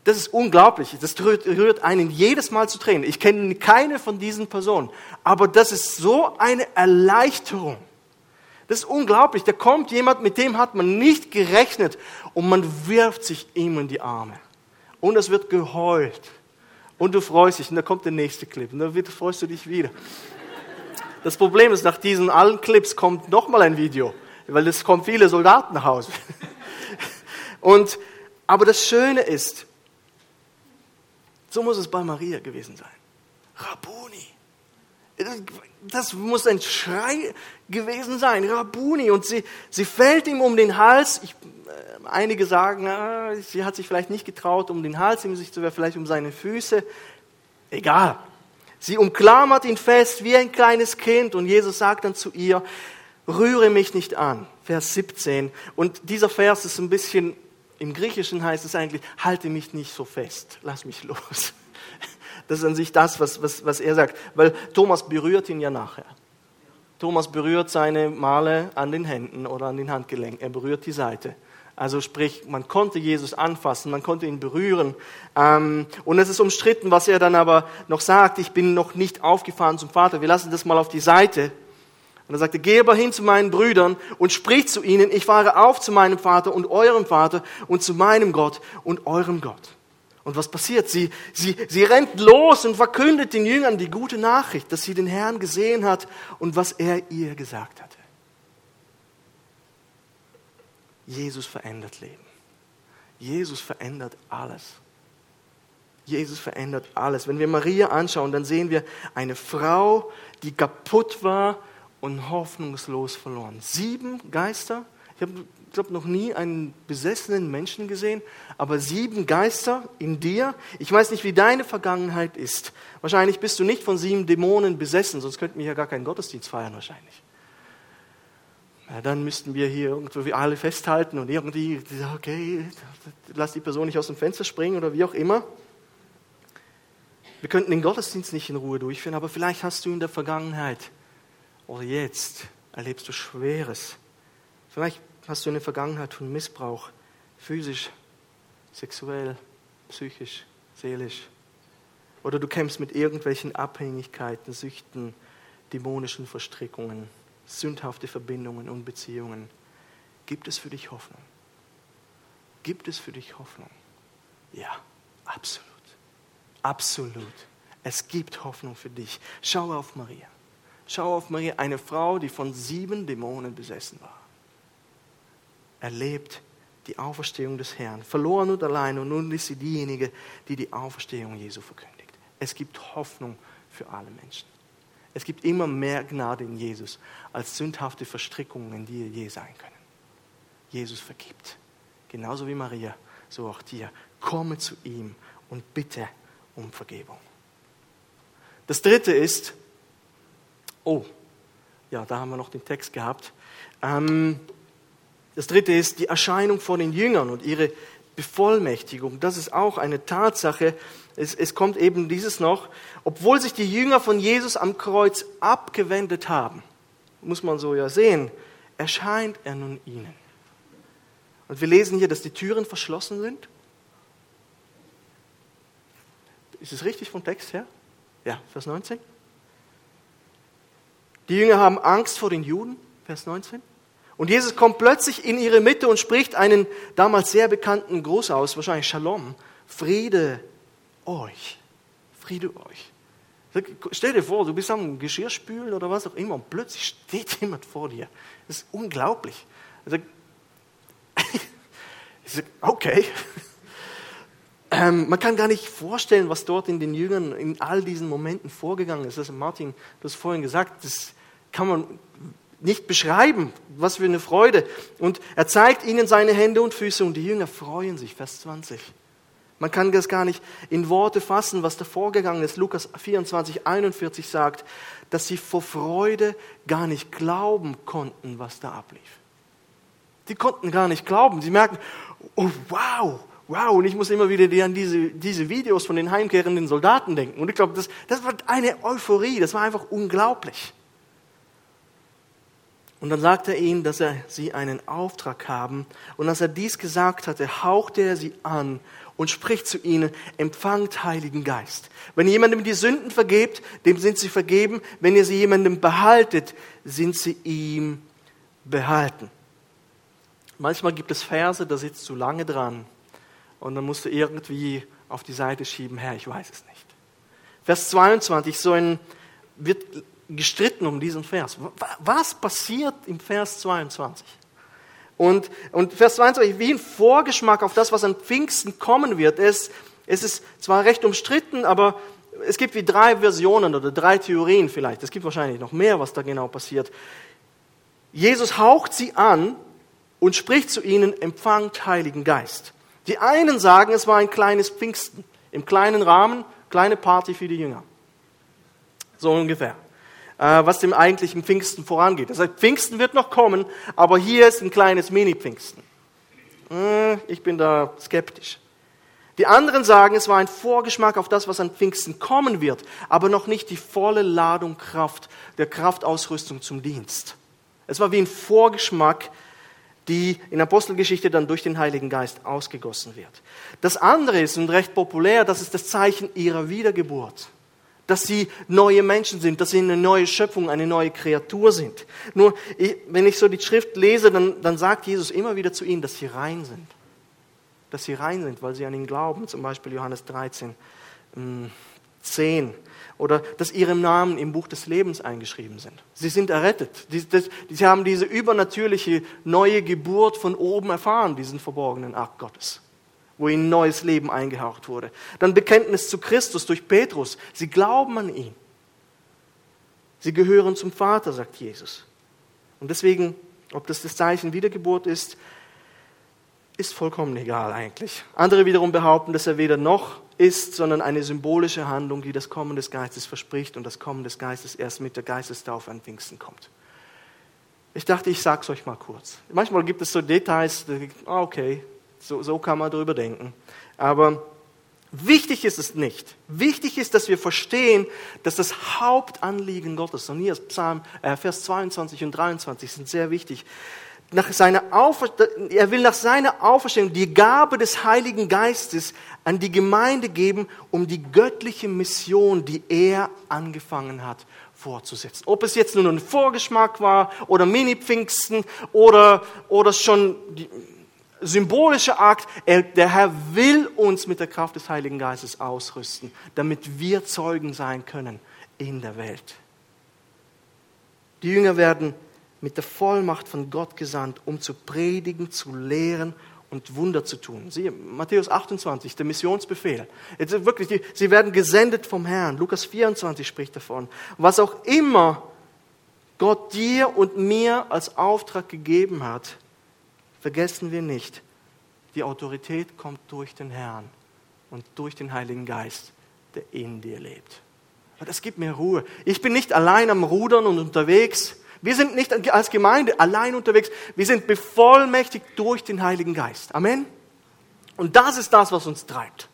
das ist unglaublich. Das rührt, einen jedes Mal zu Tränen. Ich kenne keine von diesen Personen. Aber das ist so eine Erleichterung. Das ist unglaublich. Da kommt jemand, mit dem hat man nicht gerechnet und man wirft sich ihm in die Arme. Und es wird geheult. Und du freust dich. Und da kommt der nächste Clip. Und dann freust du dich wieder. Das Problem ist, nach diesen allen Clips kommt nochmal ein Video. Weil es kommen viele Soldaten nach Hause. Und, aber das Schöne ist, so muss es bei Maria gewesen sein. Rabuni. Das muss ein Schrei gewesen sein. Rabuni. Und sie, sie fällt ihm um den Hals. Ich, äh, einige sagen, ah, sie hat sich vielleicht nicht getraut, um den Hals ihm sich zu werfen, vielleicht um seine Füße. Egal. Sie umklammert ihn fest wie ein kleines Kind. Und Jesus sagt dann zu ihr, rühre mich nicht an. Vers 17. Und dieser Vers ist ein bisschen im Griechischen heißt es eigentlich, halte mich nicht so fest, lass mich los. Das ist an sich das, was, was, was er sagt, weil Thomas berührt ihn ja nachher. Thomas berührt seine Male an den Händen oder an den Handgelenken, er berührt die Seite. Also sprich, man konnte Jesus anfassen, man konnte ihn berühren. Ähm, und es ist umstritten, was er dann aber noch sagt, ich bin noch nicht aufgefahren zum Vater. Wir lassen das mal auf die Seite. Und er sagte, geh aber hin zu meinen Brüdern und sprich zu ihnen, ich fahre auf zu meinem Vater und eurem Vater und zu meinem Gott und eurem Gott. Und was passiert? Sie, sie, sie rennt los und verkündet den Jüngern die gute Nachricht, dass sie den Herrn gesehen hat und was er ihr gesagt hatte. Jesus verändert Leben. Jesus verändert alles. Jesus verändert alles. Wenn wir Maria anschauen, dann sehen wir eine Frau, die kaputt war, und hoffnungslos verloren. Sieben Geister. Ich habe, glaube noch nie einen besessenen Menschen gesehen, aber sieben Geister in dir. Ich weiß nicht, wie deine Vergangenheit ist. Wahrscheinlich bist du nicht von sieben Dämonen besessen, sonst könnten wir ja gar keinen Gottesdienst feiern wahrscheinlich. Ja, dann müssten wir hier irgendwie alle festhalten und irgendwie, okay, lass die Person nicht aus dem Fenster springen oder wie auch immer. Wir könnten den Gottesdienst nicht in Ruhe durchführen, aber vielleicht hast du in der Vergangenheit oder jetzt erlebst du Schweres. Vielleicht hast du eine Vergangenheit von Missbrauch, physisch, sexuell, psychisch, seelisch. Oder du kämpfst mit irgendwelchen Abhängigkeiten, Süchten, dämonischen Verstrickungen, sündhafte Verbindungen und Beziehungen. Gibt es für dich Hoffnung? Gibt es für dich Hoffnung? Ja, absolut. Absolut. Es gibt Hoffnung für dich. Schau auf Maria. Schau auf Maria, eine Frau, die von sieben Dämonen besessen war. Erlebt die Auferstehung des Herrn, verloren und allein, und nun ist sie diejenige, die die Auferstehung Jesu verkündigt. Es gibt Hoffnung für alle Menschen. Es gibt immer mehr Gnade in Jesus als sündhafte Verstrickungen, die je sein können. Jesus vergibt. Genauso wie Maria, so auch dir. Komme zu ihm und bitte um Vergebung. Das dritte ist, Oh, ja, da haben wir noch den Text gehabt. Ähm, das dritte ist die Erscheinung von den Jüngern und ihre Bevollmächtigung. Das ist auch eine Tatsache. Es, es kommt eben dieses noch. Obwohl sich die Jünger von Jesus am Kreuz abgewendet haben, muss man so ja sehen, erscheint er nun ihnen. Und wir lesen hier, dass die Türen verschlossen sind. Ist es richtig vom Text her? Ja, Vers 19. Die Jünger haben Angst vor den Juden, Vers 19. Und Jesus kommt plötzlich in ihre Mitte und spricht einen damals sehr bekannten Gruß aus, wahrscheinlich Shalom, Friede euch, Friede euch. Stell dir vor, du bist am Geschirrspülen oder was auch immer und plötzlich steht jemand vor dir. Das ist unglaublich. okay. Ähm, man kann gar nicht vorstellen, was dort in den Jüngern in all diesen Momenten vorgegangen ist. Das Martin, du hast vorhin gesagt, das kann man nicht beschreiben. Was für eine Freude. Und er zeigt ihnen seine Hände und Füße und die Jünger freuen sich. Vers 20. Man kann das gar nicht in Worte fassen, was da vorgegangen ist. Lukas 24, 41 sagt, dass sie vor Freude gar nicht glauben konnten, was da ablief. Die konnten gar nicht glauben. Sie merken, oh wow, wow, und ich muss immer wieder an diese, diese Videos von den heimkehrenden Soldaten denken. Und ich glaube, das, das war eine Euphorie, das war einfach unglaublich. Und dann sagte er ihnen, dass er sie einen Auftrag haben. Und als er dies gesagt hatte, hauchte er sie an und spricht zu ihnen, empfangt Heiligen Geist. Wenn ihr jemandem die Sünden vergebt, dem sind sie vergeben. Wenn ihr sie jemandem behaltet, sind sie ihm behalten. Manchmal gibt es Verse, da sitzt du lange dran und dann musst du irgendwie auf die Seite schieben, Herr, ich weiß es nicht. Vers 22, so ein, wird gestritten um diesen Vers. Was passiert im Vers 22? Und, und Vers 22, wie ein Vorgeschmack auf das, was an Pfingsten kommen wird. Es, es ist zwar recht umstritten, aber es gibt wie drei Versionen oder drei Theorien vielleicht. Es gibt wahrscheinlich noch mehr, was da genau passiert. Jesus haucht sie an und spricht zu ihnen, empfangt Heiligen Geist. Die einen sagen, es war ein kleines Pfingsten, im kleinen Rahmen, kleine Party für die Jünger. So ungefähr. Äh, was dem eigentlichen Pfingsten vorangeht. Das heißt, Pfingsten wird noch kommen, aber hier ist ein kleines Mini-Pfingsten. Hm, ich bin da skeptisch. Die anderen sagen, es war ein Vorgeschmack auf das, was an Pfingsten kommen wird, aber noch nicht die volle Ladung Kraft, der Kraftausrüstung zum Dienst. Es war wie ein Vorgeschmack, die in Apostelgeschichte dann durch den Heiligen Geist ausgegossen wird. Das andere ist, und recht populär, das ist das Zeichen ihrer Wiedergeburt dass sie neue Menschen sind, dass sie eine neue Schöpfung, eine neue Kreatur sind. Nur, wenn ich so die Schrift lese, dann, dann sagt Jesus immer wieder zu ihnen, dass sie rein sind. Dass sie rein sind, weil sie an ihn glauben, zum Beispiel Johannes 13, 10. Mm, Oder dass ihre Namen im Buch des Lebens eingeschrieben sind. Sie sind errettet. Sie haben diese übernatürliche neue Geburt von oben erfahren, diesen verborgenen Akt Gottes wo ihnen neues Leben eingehaucht wurde. Dann Bekenntnis zu Christus durch Petrus. Sie glauben an ihn. Sie gehören zum Vater, sagt Jesus. Und deswegen, ob das das Zeichen Wiedergeburt ist, ist vollkommen egal eigentlich. Andere wiederum behaupten, dass er weder noch ist, sondern eine symbolische Handlung, die das Kommen des Geistes verspricht und das Kommen des Geistes erst mit der Geistestaufe an Pfingsten kommt. Ich dachte, ich sage es euch mal kurz. Manchmal gibt es so Details, ah, okay, so, so kann man darüber denken. Aber wichtig ist es nicht. Wichtig ist, dass wir verstehen, dass das Hauptanliegen Gottes, und hier ist Psalm, äh, Vers 22 und 23 sind sehr wichtig, nach seiner er will nach seiner Auferstehung die Gabe des Heiligen Geistes an die Gemeinde geben, um die göttliche Mission, die er angefangen hat, fortzusetzen. Ob es jetzt nur ein Vorgeschmack war oder Mini-Pfingsten oder, oder schon die, symbolischer Akt. Er, der Herr will uns mit der Kraft des Heiligen Geistes ausrüsten, damit wir Zeugen sein können in der Welt. Die Jünger werden mit der Vollmacht von Gott gesandt, um zu predigen, zu lehren und Wunder zu tun. Siehe, Matthäus 28, der Missionsbefehl. Jetzt wirklich, sie werden gesendet vom Herrn. Lukas 24 spricht davon. Was auch immer Gott dir und mir als Auftrag gegeben hat, vergessen wir nicht, die Autorität kommt durch den Herrn und durch den Heiligen Geist, der in dir lebt. das gibt mir Ruhe. Ich bin nicht allein am Rudern und unterwegs. Wir sind nicht als Gemeinde allein unterwegs. Wir sind bevollmächtigt durch den Heiligen Geist. Amen. Und das ist das, was uns treibt.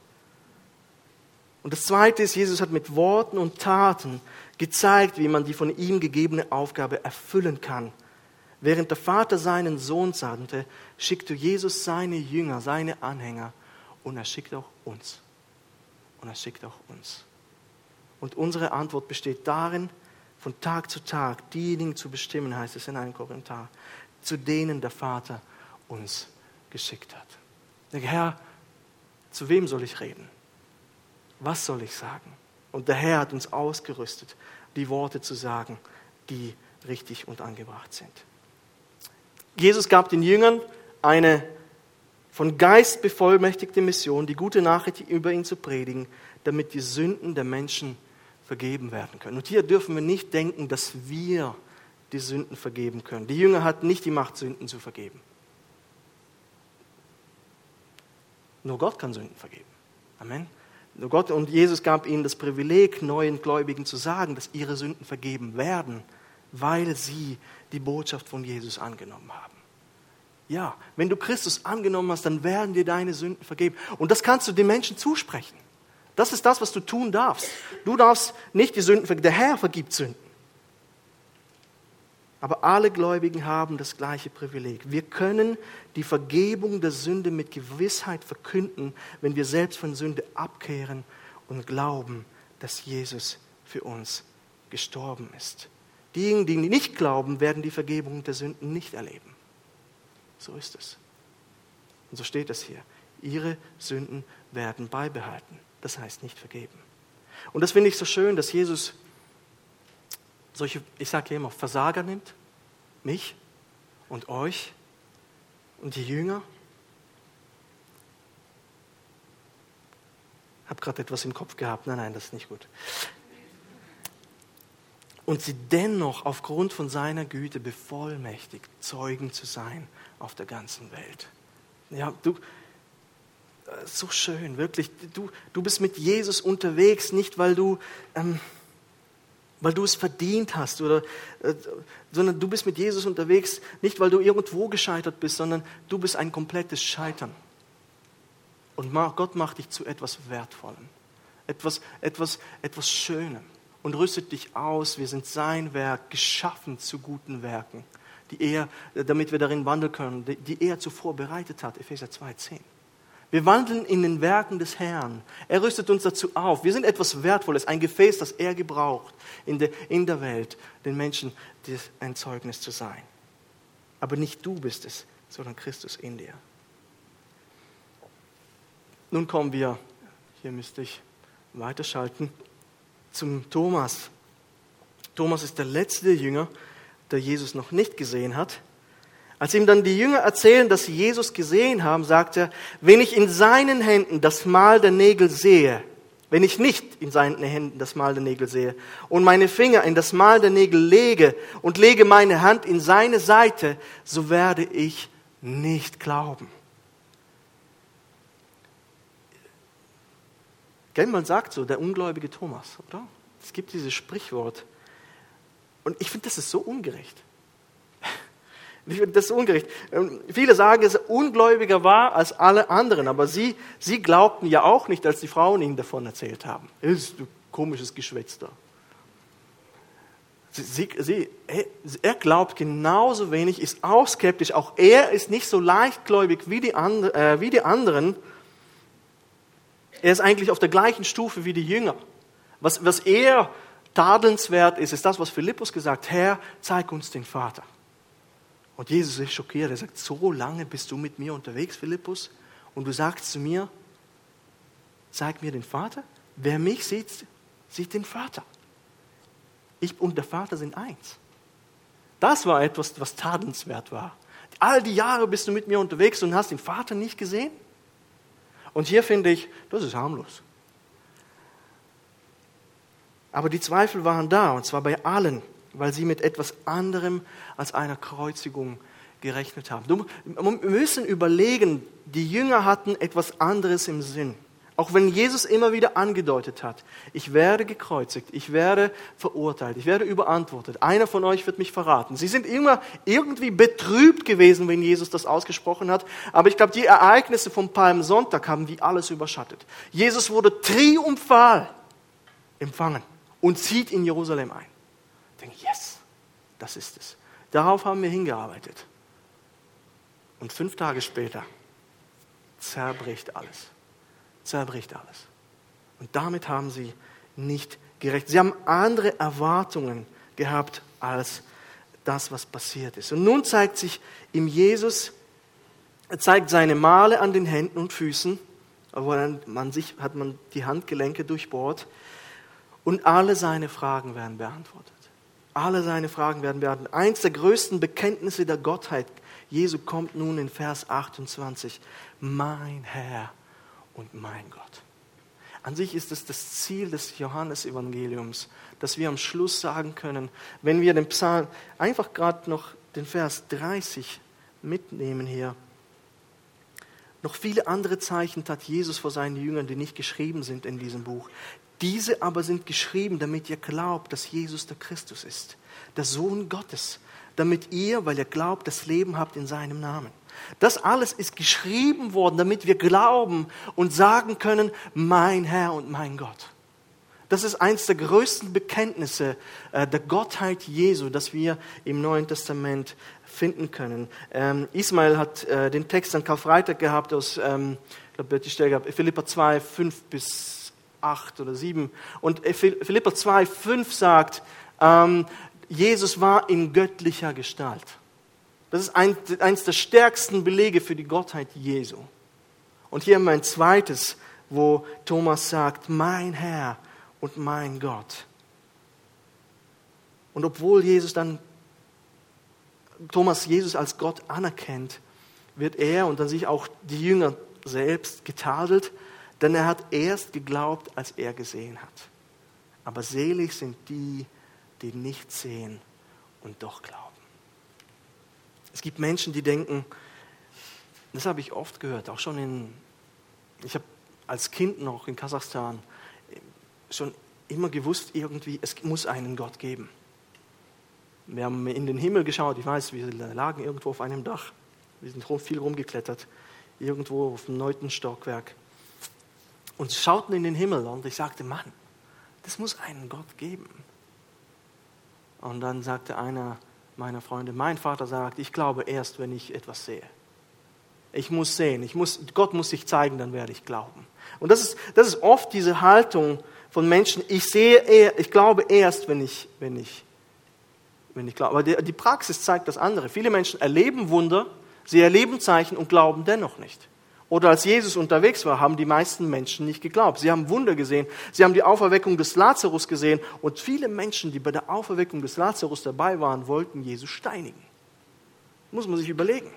Und das Zweite ist, Jesus hat mit Worten und Taten gezeigt, wie man die von ihm gegebene Aufgabe erfüllen kann Während der Vater seinen Sohn sandte, schickte Jesus seine Jünger, seine Anhänger und er schickt auch uns. Und er schickt auch uns. Und unsere Antwort besteht darin, von Tag zu Tag diejenigen zu bestimmen, heißt es in einem Kommentar, zu denen der Vater uns geschickt hat. Der Herr, zu wem soll ich reden? Was soll ich sagen? Und der Herr hat uns ausgerüstet, die Worte zu sagen, die richtig und angebracht sind. Jesus gab den Jüngern eine von Geist bevollmächtigte Mission, die gute Nachricht über ihn zu predigen, damit die Sünden der Menschen vergeben werden können. Und hier dürfen wir nicht denken, dass wir die Sünden vergeben können. Die Jünger hatten nicht die Macht, Sünden zu vergeben. Nur Gott kann Sünden vergeben. Amen. Nur Gott und Jesus gab ihnen das Privileg, neuen Gläubigen zu sagen, dass ihre Sünden vergeben werden, weil sie die Botschaft von Jesus angenommen haben. Ja, wenn du Christus angenommen hast, dann werden dir deine Sünden vergeben. Und das kannst du den Menschen zusprechen. Das ist das, was du tun darfst. Du darfst nicht die Sünden vergeben. Der Herr vergibt Sünden. Aber alle Gläubigen haben das gleiche Privileg. Wir können die Vergebung der Sünde mit Gewissheit verkünden, wenn wir selbst von Sünde abkehren und glauben, dass Jesus für uns gestorben ist. Diejenigen, die nicht glauben, werden die Vergebung der Sünden nicht erleben. So ist es. Und so steht es hier. Ihre Sünden werden beibehalten. Das heißt nicht vergeben. Und das finde ich so schön, dass Jesus solche, ich sage ja immer, Versager nimmt, mich und euch und die Jünger. Ich habe gerade etwas im Kopf gehabt. Nein, nein, das ist nicht gut. Und sie dennoch aufgrund von seiner Güte bevollmächtigt, Zeugen zu sein auf der ganzen Welt. Ja, du, äh, so schön, wirklich. Du, du bist mit Jesus unterwegs, nicht weil du, ähm, weil du es verdient hast, oder, äh, sondern du bist mit Jesus unterwegs, nicht weil du irgendwo gescheitert bist, sondern du bist ein komplettes Scheitern. Und Gott macht dich zu etwas Wertvollem, etwas, etwas, etwas Schönem und rüstet dich aus. Wir sind sein Werk, geschaffen zu guten Werken, die er, damit wir darin wandeln können, die er zuvor bereitet hat. Epheser 2,10. Wir wandeln in den Werken des Herrn. Er rüstet uns dazu auf. Wir sind etwas Wertvolles, ein Gefäß, das er gebraucht in der, in der Welt, den Menschen ein Zeugnis zu sein. Aber nicht du bist es, sondern Christus in dir. Nun kommen wir, hier müsste ich weiterschalten, zum Thomas. Thomas ist der letzte Jünger, der Jesus noch nicht gesehen hat. Als ihm dann die Jünger erzählen, dass sie Jesus gesehen haben, sagt er, wenn ich in seinen Händen das Mal der Nägel sehe, wenn ich nicht in seinen Händen das Mal der Nägel sehe und meine Finger in das Mal der Nägel lege und lege meine Hand in seine Seite, so werde ich nicht glauben. Gell, man sagt so, der ungläubige Thomas, oder? Es gibt dieses Sprichwort. Und ich finde, das ist so ungerecht. Ich finde das ungerecht. Ähm, viele sagen, dass er ungläubiger war als alle anderen, aber sie, sie glaubten ja auch nicht, als die Frauen ihnen davon erzählt haben. Ist ein komisches Geschwätz da. Sie, sie, er glaubt genauso wenig, ist auch skeptisch. Auch er ist nicht so leichtgläubig wie die, and, äh, wie die anderen. Er ist eigentlich auf der gleichen Stufe wie die Jünger. Was, was eher tadelnswert ist, ist das, was Philippus gesagt hat. Herr, zeig uns den Vater. Und Jesus ist schockiert. Er sagt, so lange bist du mit mir unterwegs, Philippus, und du sagst zu mir, zeig mir den Vater. Wer mich sieht, sieht den Vater. Ich und der Vater sind eins. Das war etwas, was tadelnswert war. All die Jahre bist du mit mir unterwegs und hast den Vater nicht gesehen. Und hier finde ich, das ist harmlos. Aber die Zweifel waren da, und zwar bei allen weil sie mit etwas anderem als einer Kreuzigung gerechnet haben. Wir müssen überlegen, die Jünger hatten etwas anderes im Sinn. Auch wenn Jesus immer wieder angedeutet hat, ich werde gekreuzigt, ich werde verurteilt, ich werde überantwortet, einer von euch wird mich verraten. Sie sind immer irgendwie betrübt gewesen, wenn Jesus das ausgesprochen hat, aber ich glaube, die Ereignisse vom Palmsonntag haben die alles überschattet. Jesus wurde triumphal empfangen und zieht in Jerusalem ein denke, yes, das ist es. Darauf haben wir hingearbeitet. Und fünf Tage später zerbricht alles. Zerbricht alles. Und damit haben sie nicht gerecht. Sie haben andere Erwartungen gehabt als das, was passiert ist. Und nun zeigt sich ihm Jesus, er zeigt seine Male an den Händen und Füßen, wo man sich, hat man die Handgelenke durchbohrt und alle seine Fragen werden beantwortet. Alle seine Fragen werden beantwortet. Eins der größten Bekenntnisse der Gottheit Jesu kommt nun in Vers 28. Mein Herr und mein Gott. An sich ist es das Ziel des Johannesevangeliums, dass wir am Schluss sagen können, wenn wir den Psalm, einfach gerade noch den Vers 30 mitnehmen hier, noch viele andere Zeichen tat Jesus vor seinen Jüngern, die nicht geschrieben sind in diesem Buch. Diese aber sind geschrieben, damit ihr glaubt, dass Jesus der Christus ist, der Sohn Gottes, damit ihr, weil ihr glaubt, das Leben habt in seinem Namen. Das alles ist geschrieben worden, damit wir glauben und sagen können, mein Herr und mein Gott. Das ist eines der größten Bekenntnisse äh, der Gottheit Jesu, das wir im Neuen Testament finden können. Ähm, Ismail hat äh, den Text an Karfreitag gehabt aus, ähm, ich glaube, die Stelle gehabt, Philippa 2, 5 bis 8 oder 7. Und Philippa 2, 5 sagt, ähm, Jesus war in göttlicher Gestalt. Das ist ein, eines der stärksten Belege für die Gottheit Jesu. Und hier haben wir ein zweites, wo Thomas sagt, mein Herr und mein Gott. Und obwohl Jesus dann, Thomas Jesus als Gott anerkennt, wird er und dann sich auch die Jünger selbst getadelt, denn er hat erst geglaubt, als er gesehen hat. Aber selig sind die, die nicht sehen und doch glauben. Es gibt Menschen, die denken, das habe ich oft gehört, auch schon in, ich habe als Kind noch in Kasachstan schon immer gewusst, irgendwie, es muss einen Gott geben. Wir haben in den Himmel geschaut, ich weiß, wir lagen irgendwo auf einem Dach, wir sind viel rumgeklettert, irgendwo auf dem neunten Stockwerk und schauten in den Himmel und ich sagte, Mann, das muss einen Gott geben. Und dann sagte einer meiner Freunde, mein Vater sagt, ich glaube erst, wenn ich etwas sehe. Ich muss sehen, ich muss, Gott muss sich zeigen, dann werde ich glauben. Und das ist, das ist oft diese Haltung von Menschen, ich sehe, eher, ich glaube erst, wenn ich, wenn ich, wenn ich glaube. Aber die Praxis zeigt das andere. Viele Menschen erleben Wunder, sie erleben Zeichen und glauben dennoch nicht. Oder als Jesus unterwegs war, haben die meisten Menschen nicht geglaubt. Sie haben Wunder gesehen. Sie haben die Auferweckung des Lazarus gesehen. Und viele Menschen, die bei der Auferweckung des Lazarus dabei waren, wollten Jesus steinigen. Muss man sich überlegen.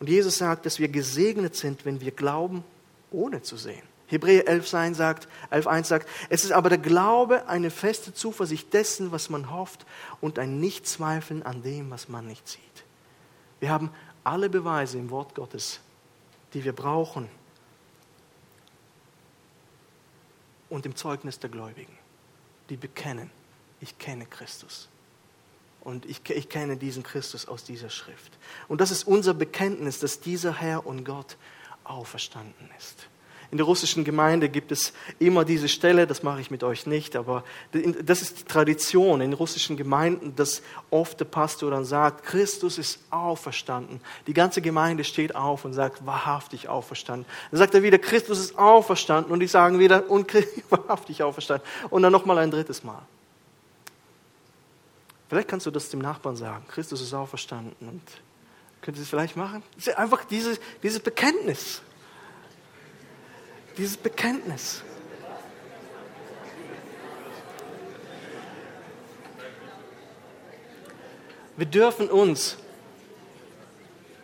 Und Jesus sagt, dass wir gesegnet sind, wenn wir glauben, ohne zu sehen. Hebräer 11, sagt, 11.1 sagt, es ist aber der Glaube eine feste Zuversicht dessen, was man hofft und ein Nichtzweifeln an dem, was man nicht sieht. Wir haben alle Beweise im Wort Gottes, die wir brauchen und im Zeugnis der Gläubigen, die bekennen, ich kenne Christus. Und ich, ich kenne diesen Christus aus dieser Schrift. Und das ist unser Bekenntnis, dass dieser Herr und Gott auferstanden ist. In der russischen Gemeinde gibt es immer diese Stelle, das mache ich mit euch nicht, aber das ist die Tradition in russischen Gemeinden, dass oft der Pastor dann sagt, Christus ist auferstanden. Die ganze Gemeinde steht auf und sagt, wahrhaftig auferstanden. Dann sagt er wieder, Christus ist auferstanden und die sagen wieder, wahrhaftig auferstanden. Und dann nochmal ein drittes Mal. Vielleicht kannst du das dem Nachbarn sagen, Christus ist auferstanden und könnt ihr es vielleicht machen? Einfach dieses, dieses Bekenntnis dieses Bekenntnis. Wir dürfen uns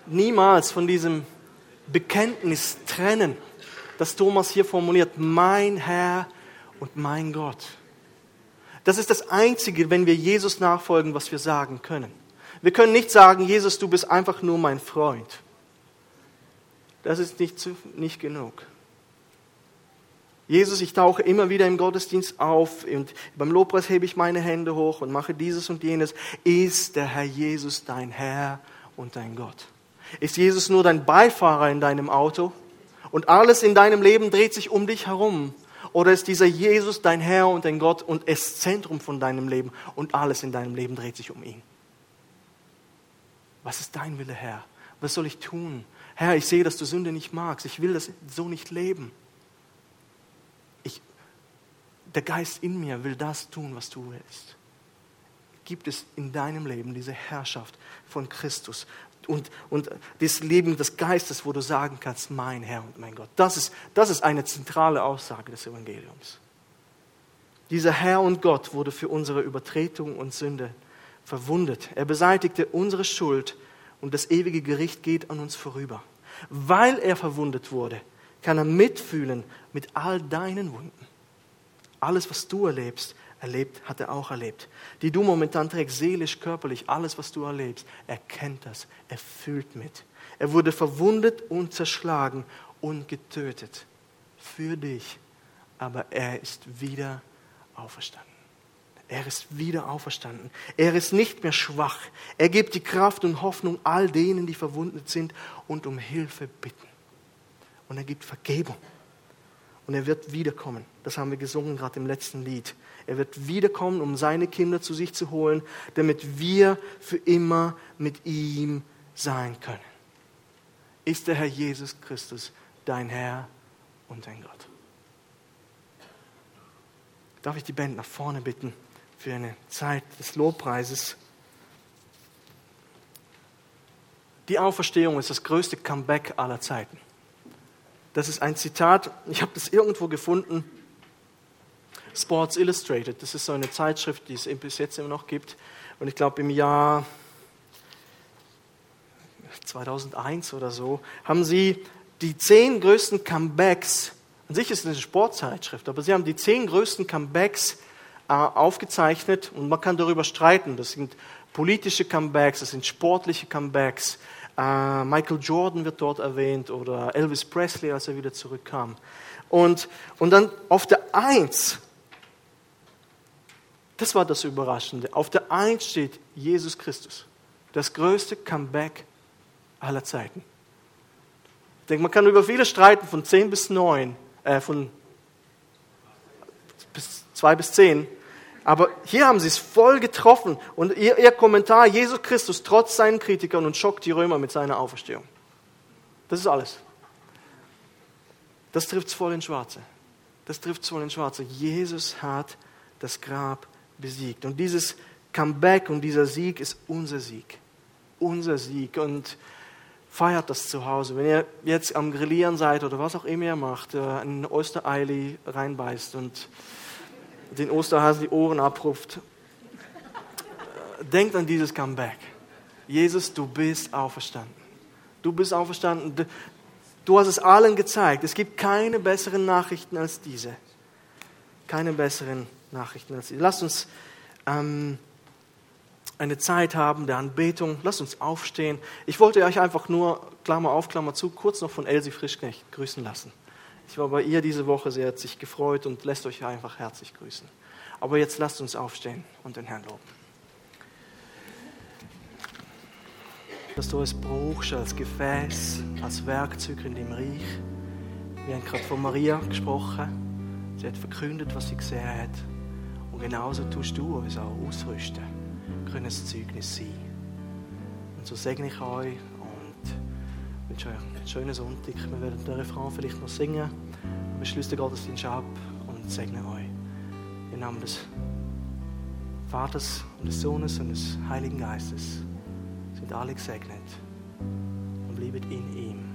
niemals von diesem Bekenntnis trennen, das Thomas hier formuliert, mein Herr und mein Gott. Das ist das Einzige, wenn wir Jesus nachfolgen, was wir sagen können. Wir können nicht sagen, Jesus, du bist einfach nur mein Freund. Das ist nicht, zu, nicht genug. Jesus, ich tauche immer wieder im Gottesdienst auf und beim Lobpreis hebe ich meine Hände hoch und mache dieses und jenes. Ist der Herr Jesus dein Herr und dein Gott? Ist Jesus nur dein Beifahrer in deinem Auto und alles in deinem Leben dreht sich um dich herum? Oder ist dieser Jesus dein Herr und dein Gott und es Zentrum von deinem Leben und alles in deinem Leben dreht sich um ihn? Was ist dein Wille, Herr? Was soll ich tun? Herr, ich sehe, dass du Sünde nicht magst. Ich will das so nicht leben der Geist in mir will das tun, was du willst. Gibt es in deinem Leben diese Herrschaft von Christus und, und das Leben des Geistes, wo du sagen kannst, mein Herr und mein Gott. Das ist, das ist eine zentrale Aussage des Evangeliums. Dieser Herr und Gott wurde für unsere Übertretung und Sünde verwundet. Er beseitigte unsere Schuld und das ewige Gericht geht an uns vorüber. Weil er verwundet wurde, kann er mitfühlen mit all deinen Wunden. Alles, was du erlebst, erlebt, hat er auch erlebt. Die du momentan trägst, seelisch, körperlich, alles, was du erlebst, er kennt das, er fühlt mit. Er wurde verwundet und zerschlagen und getötet für dich, aber er ist wieder auferstanden. Er ist wieder auferstanden. Er ist nicht mehr schwach. Er gibt die Kraft und Hoffnung all denen, die verwundet sind und um Hilfe bitten. Und er gibt Vergebung. Und er wird wiederkommen. Das haben wir gesungen gerade im letzten Lied. Er wird wiederkommen, um seine Kinder zu sich zu holen, damit wir für immer mit ihm sein können. Ist der Herr Jesus Christus dein Herr und dein Gott? Darf ich die Band nach vorne bitten für eine Zeit des Lobpreises? Die Auferstehung ist das größte Comeback aller Zeiten. Das ist ein Zitat, ich habe das irgendwo gefunden. Sports Illustrated, das ist so eine Zeitschrift, die es bis jetzt immer noch gibt. Und ich glaube, im Jahr 2001 oder so haben sie die zehn größten Comebacks, an sich ist es eine Sportzeitschrift, aber sie haben die zehn größten Comebacks äh, aufgezeichnet und man kann darüber streiten. Das sind politische Comebacks, das sind sportliche Comebacks. Äh, Michael Jordan wird dort erwähnt oder Elvis Presley, als er wieder zurückkam. Und, und dann auf der Eins, das war das Überraschende, auf der Eins steht Jesus Christus. Das größte Comeback aller Zeiten. Ich denke, man kann über viele streiten, von 10 bis 9, äh, von bis 2 bis 10. Aber hier haben sie es voll getroffen. Und ihr, ihr Kommentar, Jesus Christus trotz seinen Kritikern und schockt die Römer mit seiner Auferstehung. Das ist alles. Das trifft es voll ins Schwarze. Das trifft es voll ins Schwarze. Jesus hat das Grab besiegt. Und dieses Comeback und dieser Sieg ist unser Sieg. Unser Sieg. Und feiert das zu Hause. Wenn ihr jetzt am Grillieren seid oder was auch immer ihr macht, äh, ein Ostereili reinbeißt und den Osterhasen die Ohren abruft, denkt an dieses Comeback. Jesus, du bist auferstanden. Du bist auferstanden. Du hast es allen gezeigt. Es gibt keine besseren Nachrichten als diese. Keine besseren Nachrichten als diese. Lasst uns ähm, eine Zeit haben der Anbetung. Lasst uns aufstehen. Ich wollte euch einfach nur, Klammer auf, Klammer zu, kurz noch von Elsie Frischknecht grüßen lassen. Ich war bei ihr diese Woche, sie hat sich gefreut und lässt euch einfach herzlich grüßen. Aber jetzt lasst uns aufstehen und den Herrn loben. Dass du es brauchst als Gefäß, als Werkzeug in dem Reich. Wir haben gerade von Maria gesprochen. Sie hat verkündet, was sie gesehen hat. Und genauso tust du uns auch ausrüsten können ein Zeugnis sein. Und so segne ich euch wünsche euch einen schönen Sonntag. Wir werden den Refrain vielleicht noch singen. Wir schließen den Gottesdienst ab und segnen euch. Im Namen des Vaters und des Sohnes und des Heiligen Geistes sind alle gesegnet und bleibt in ihm.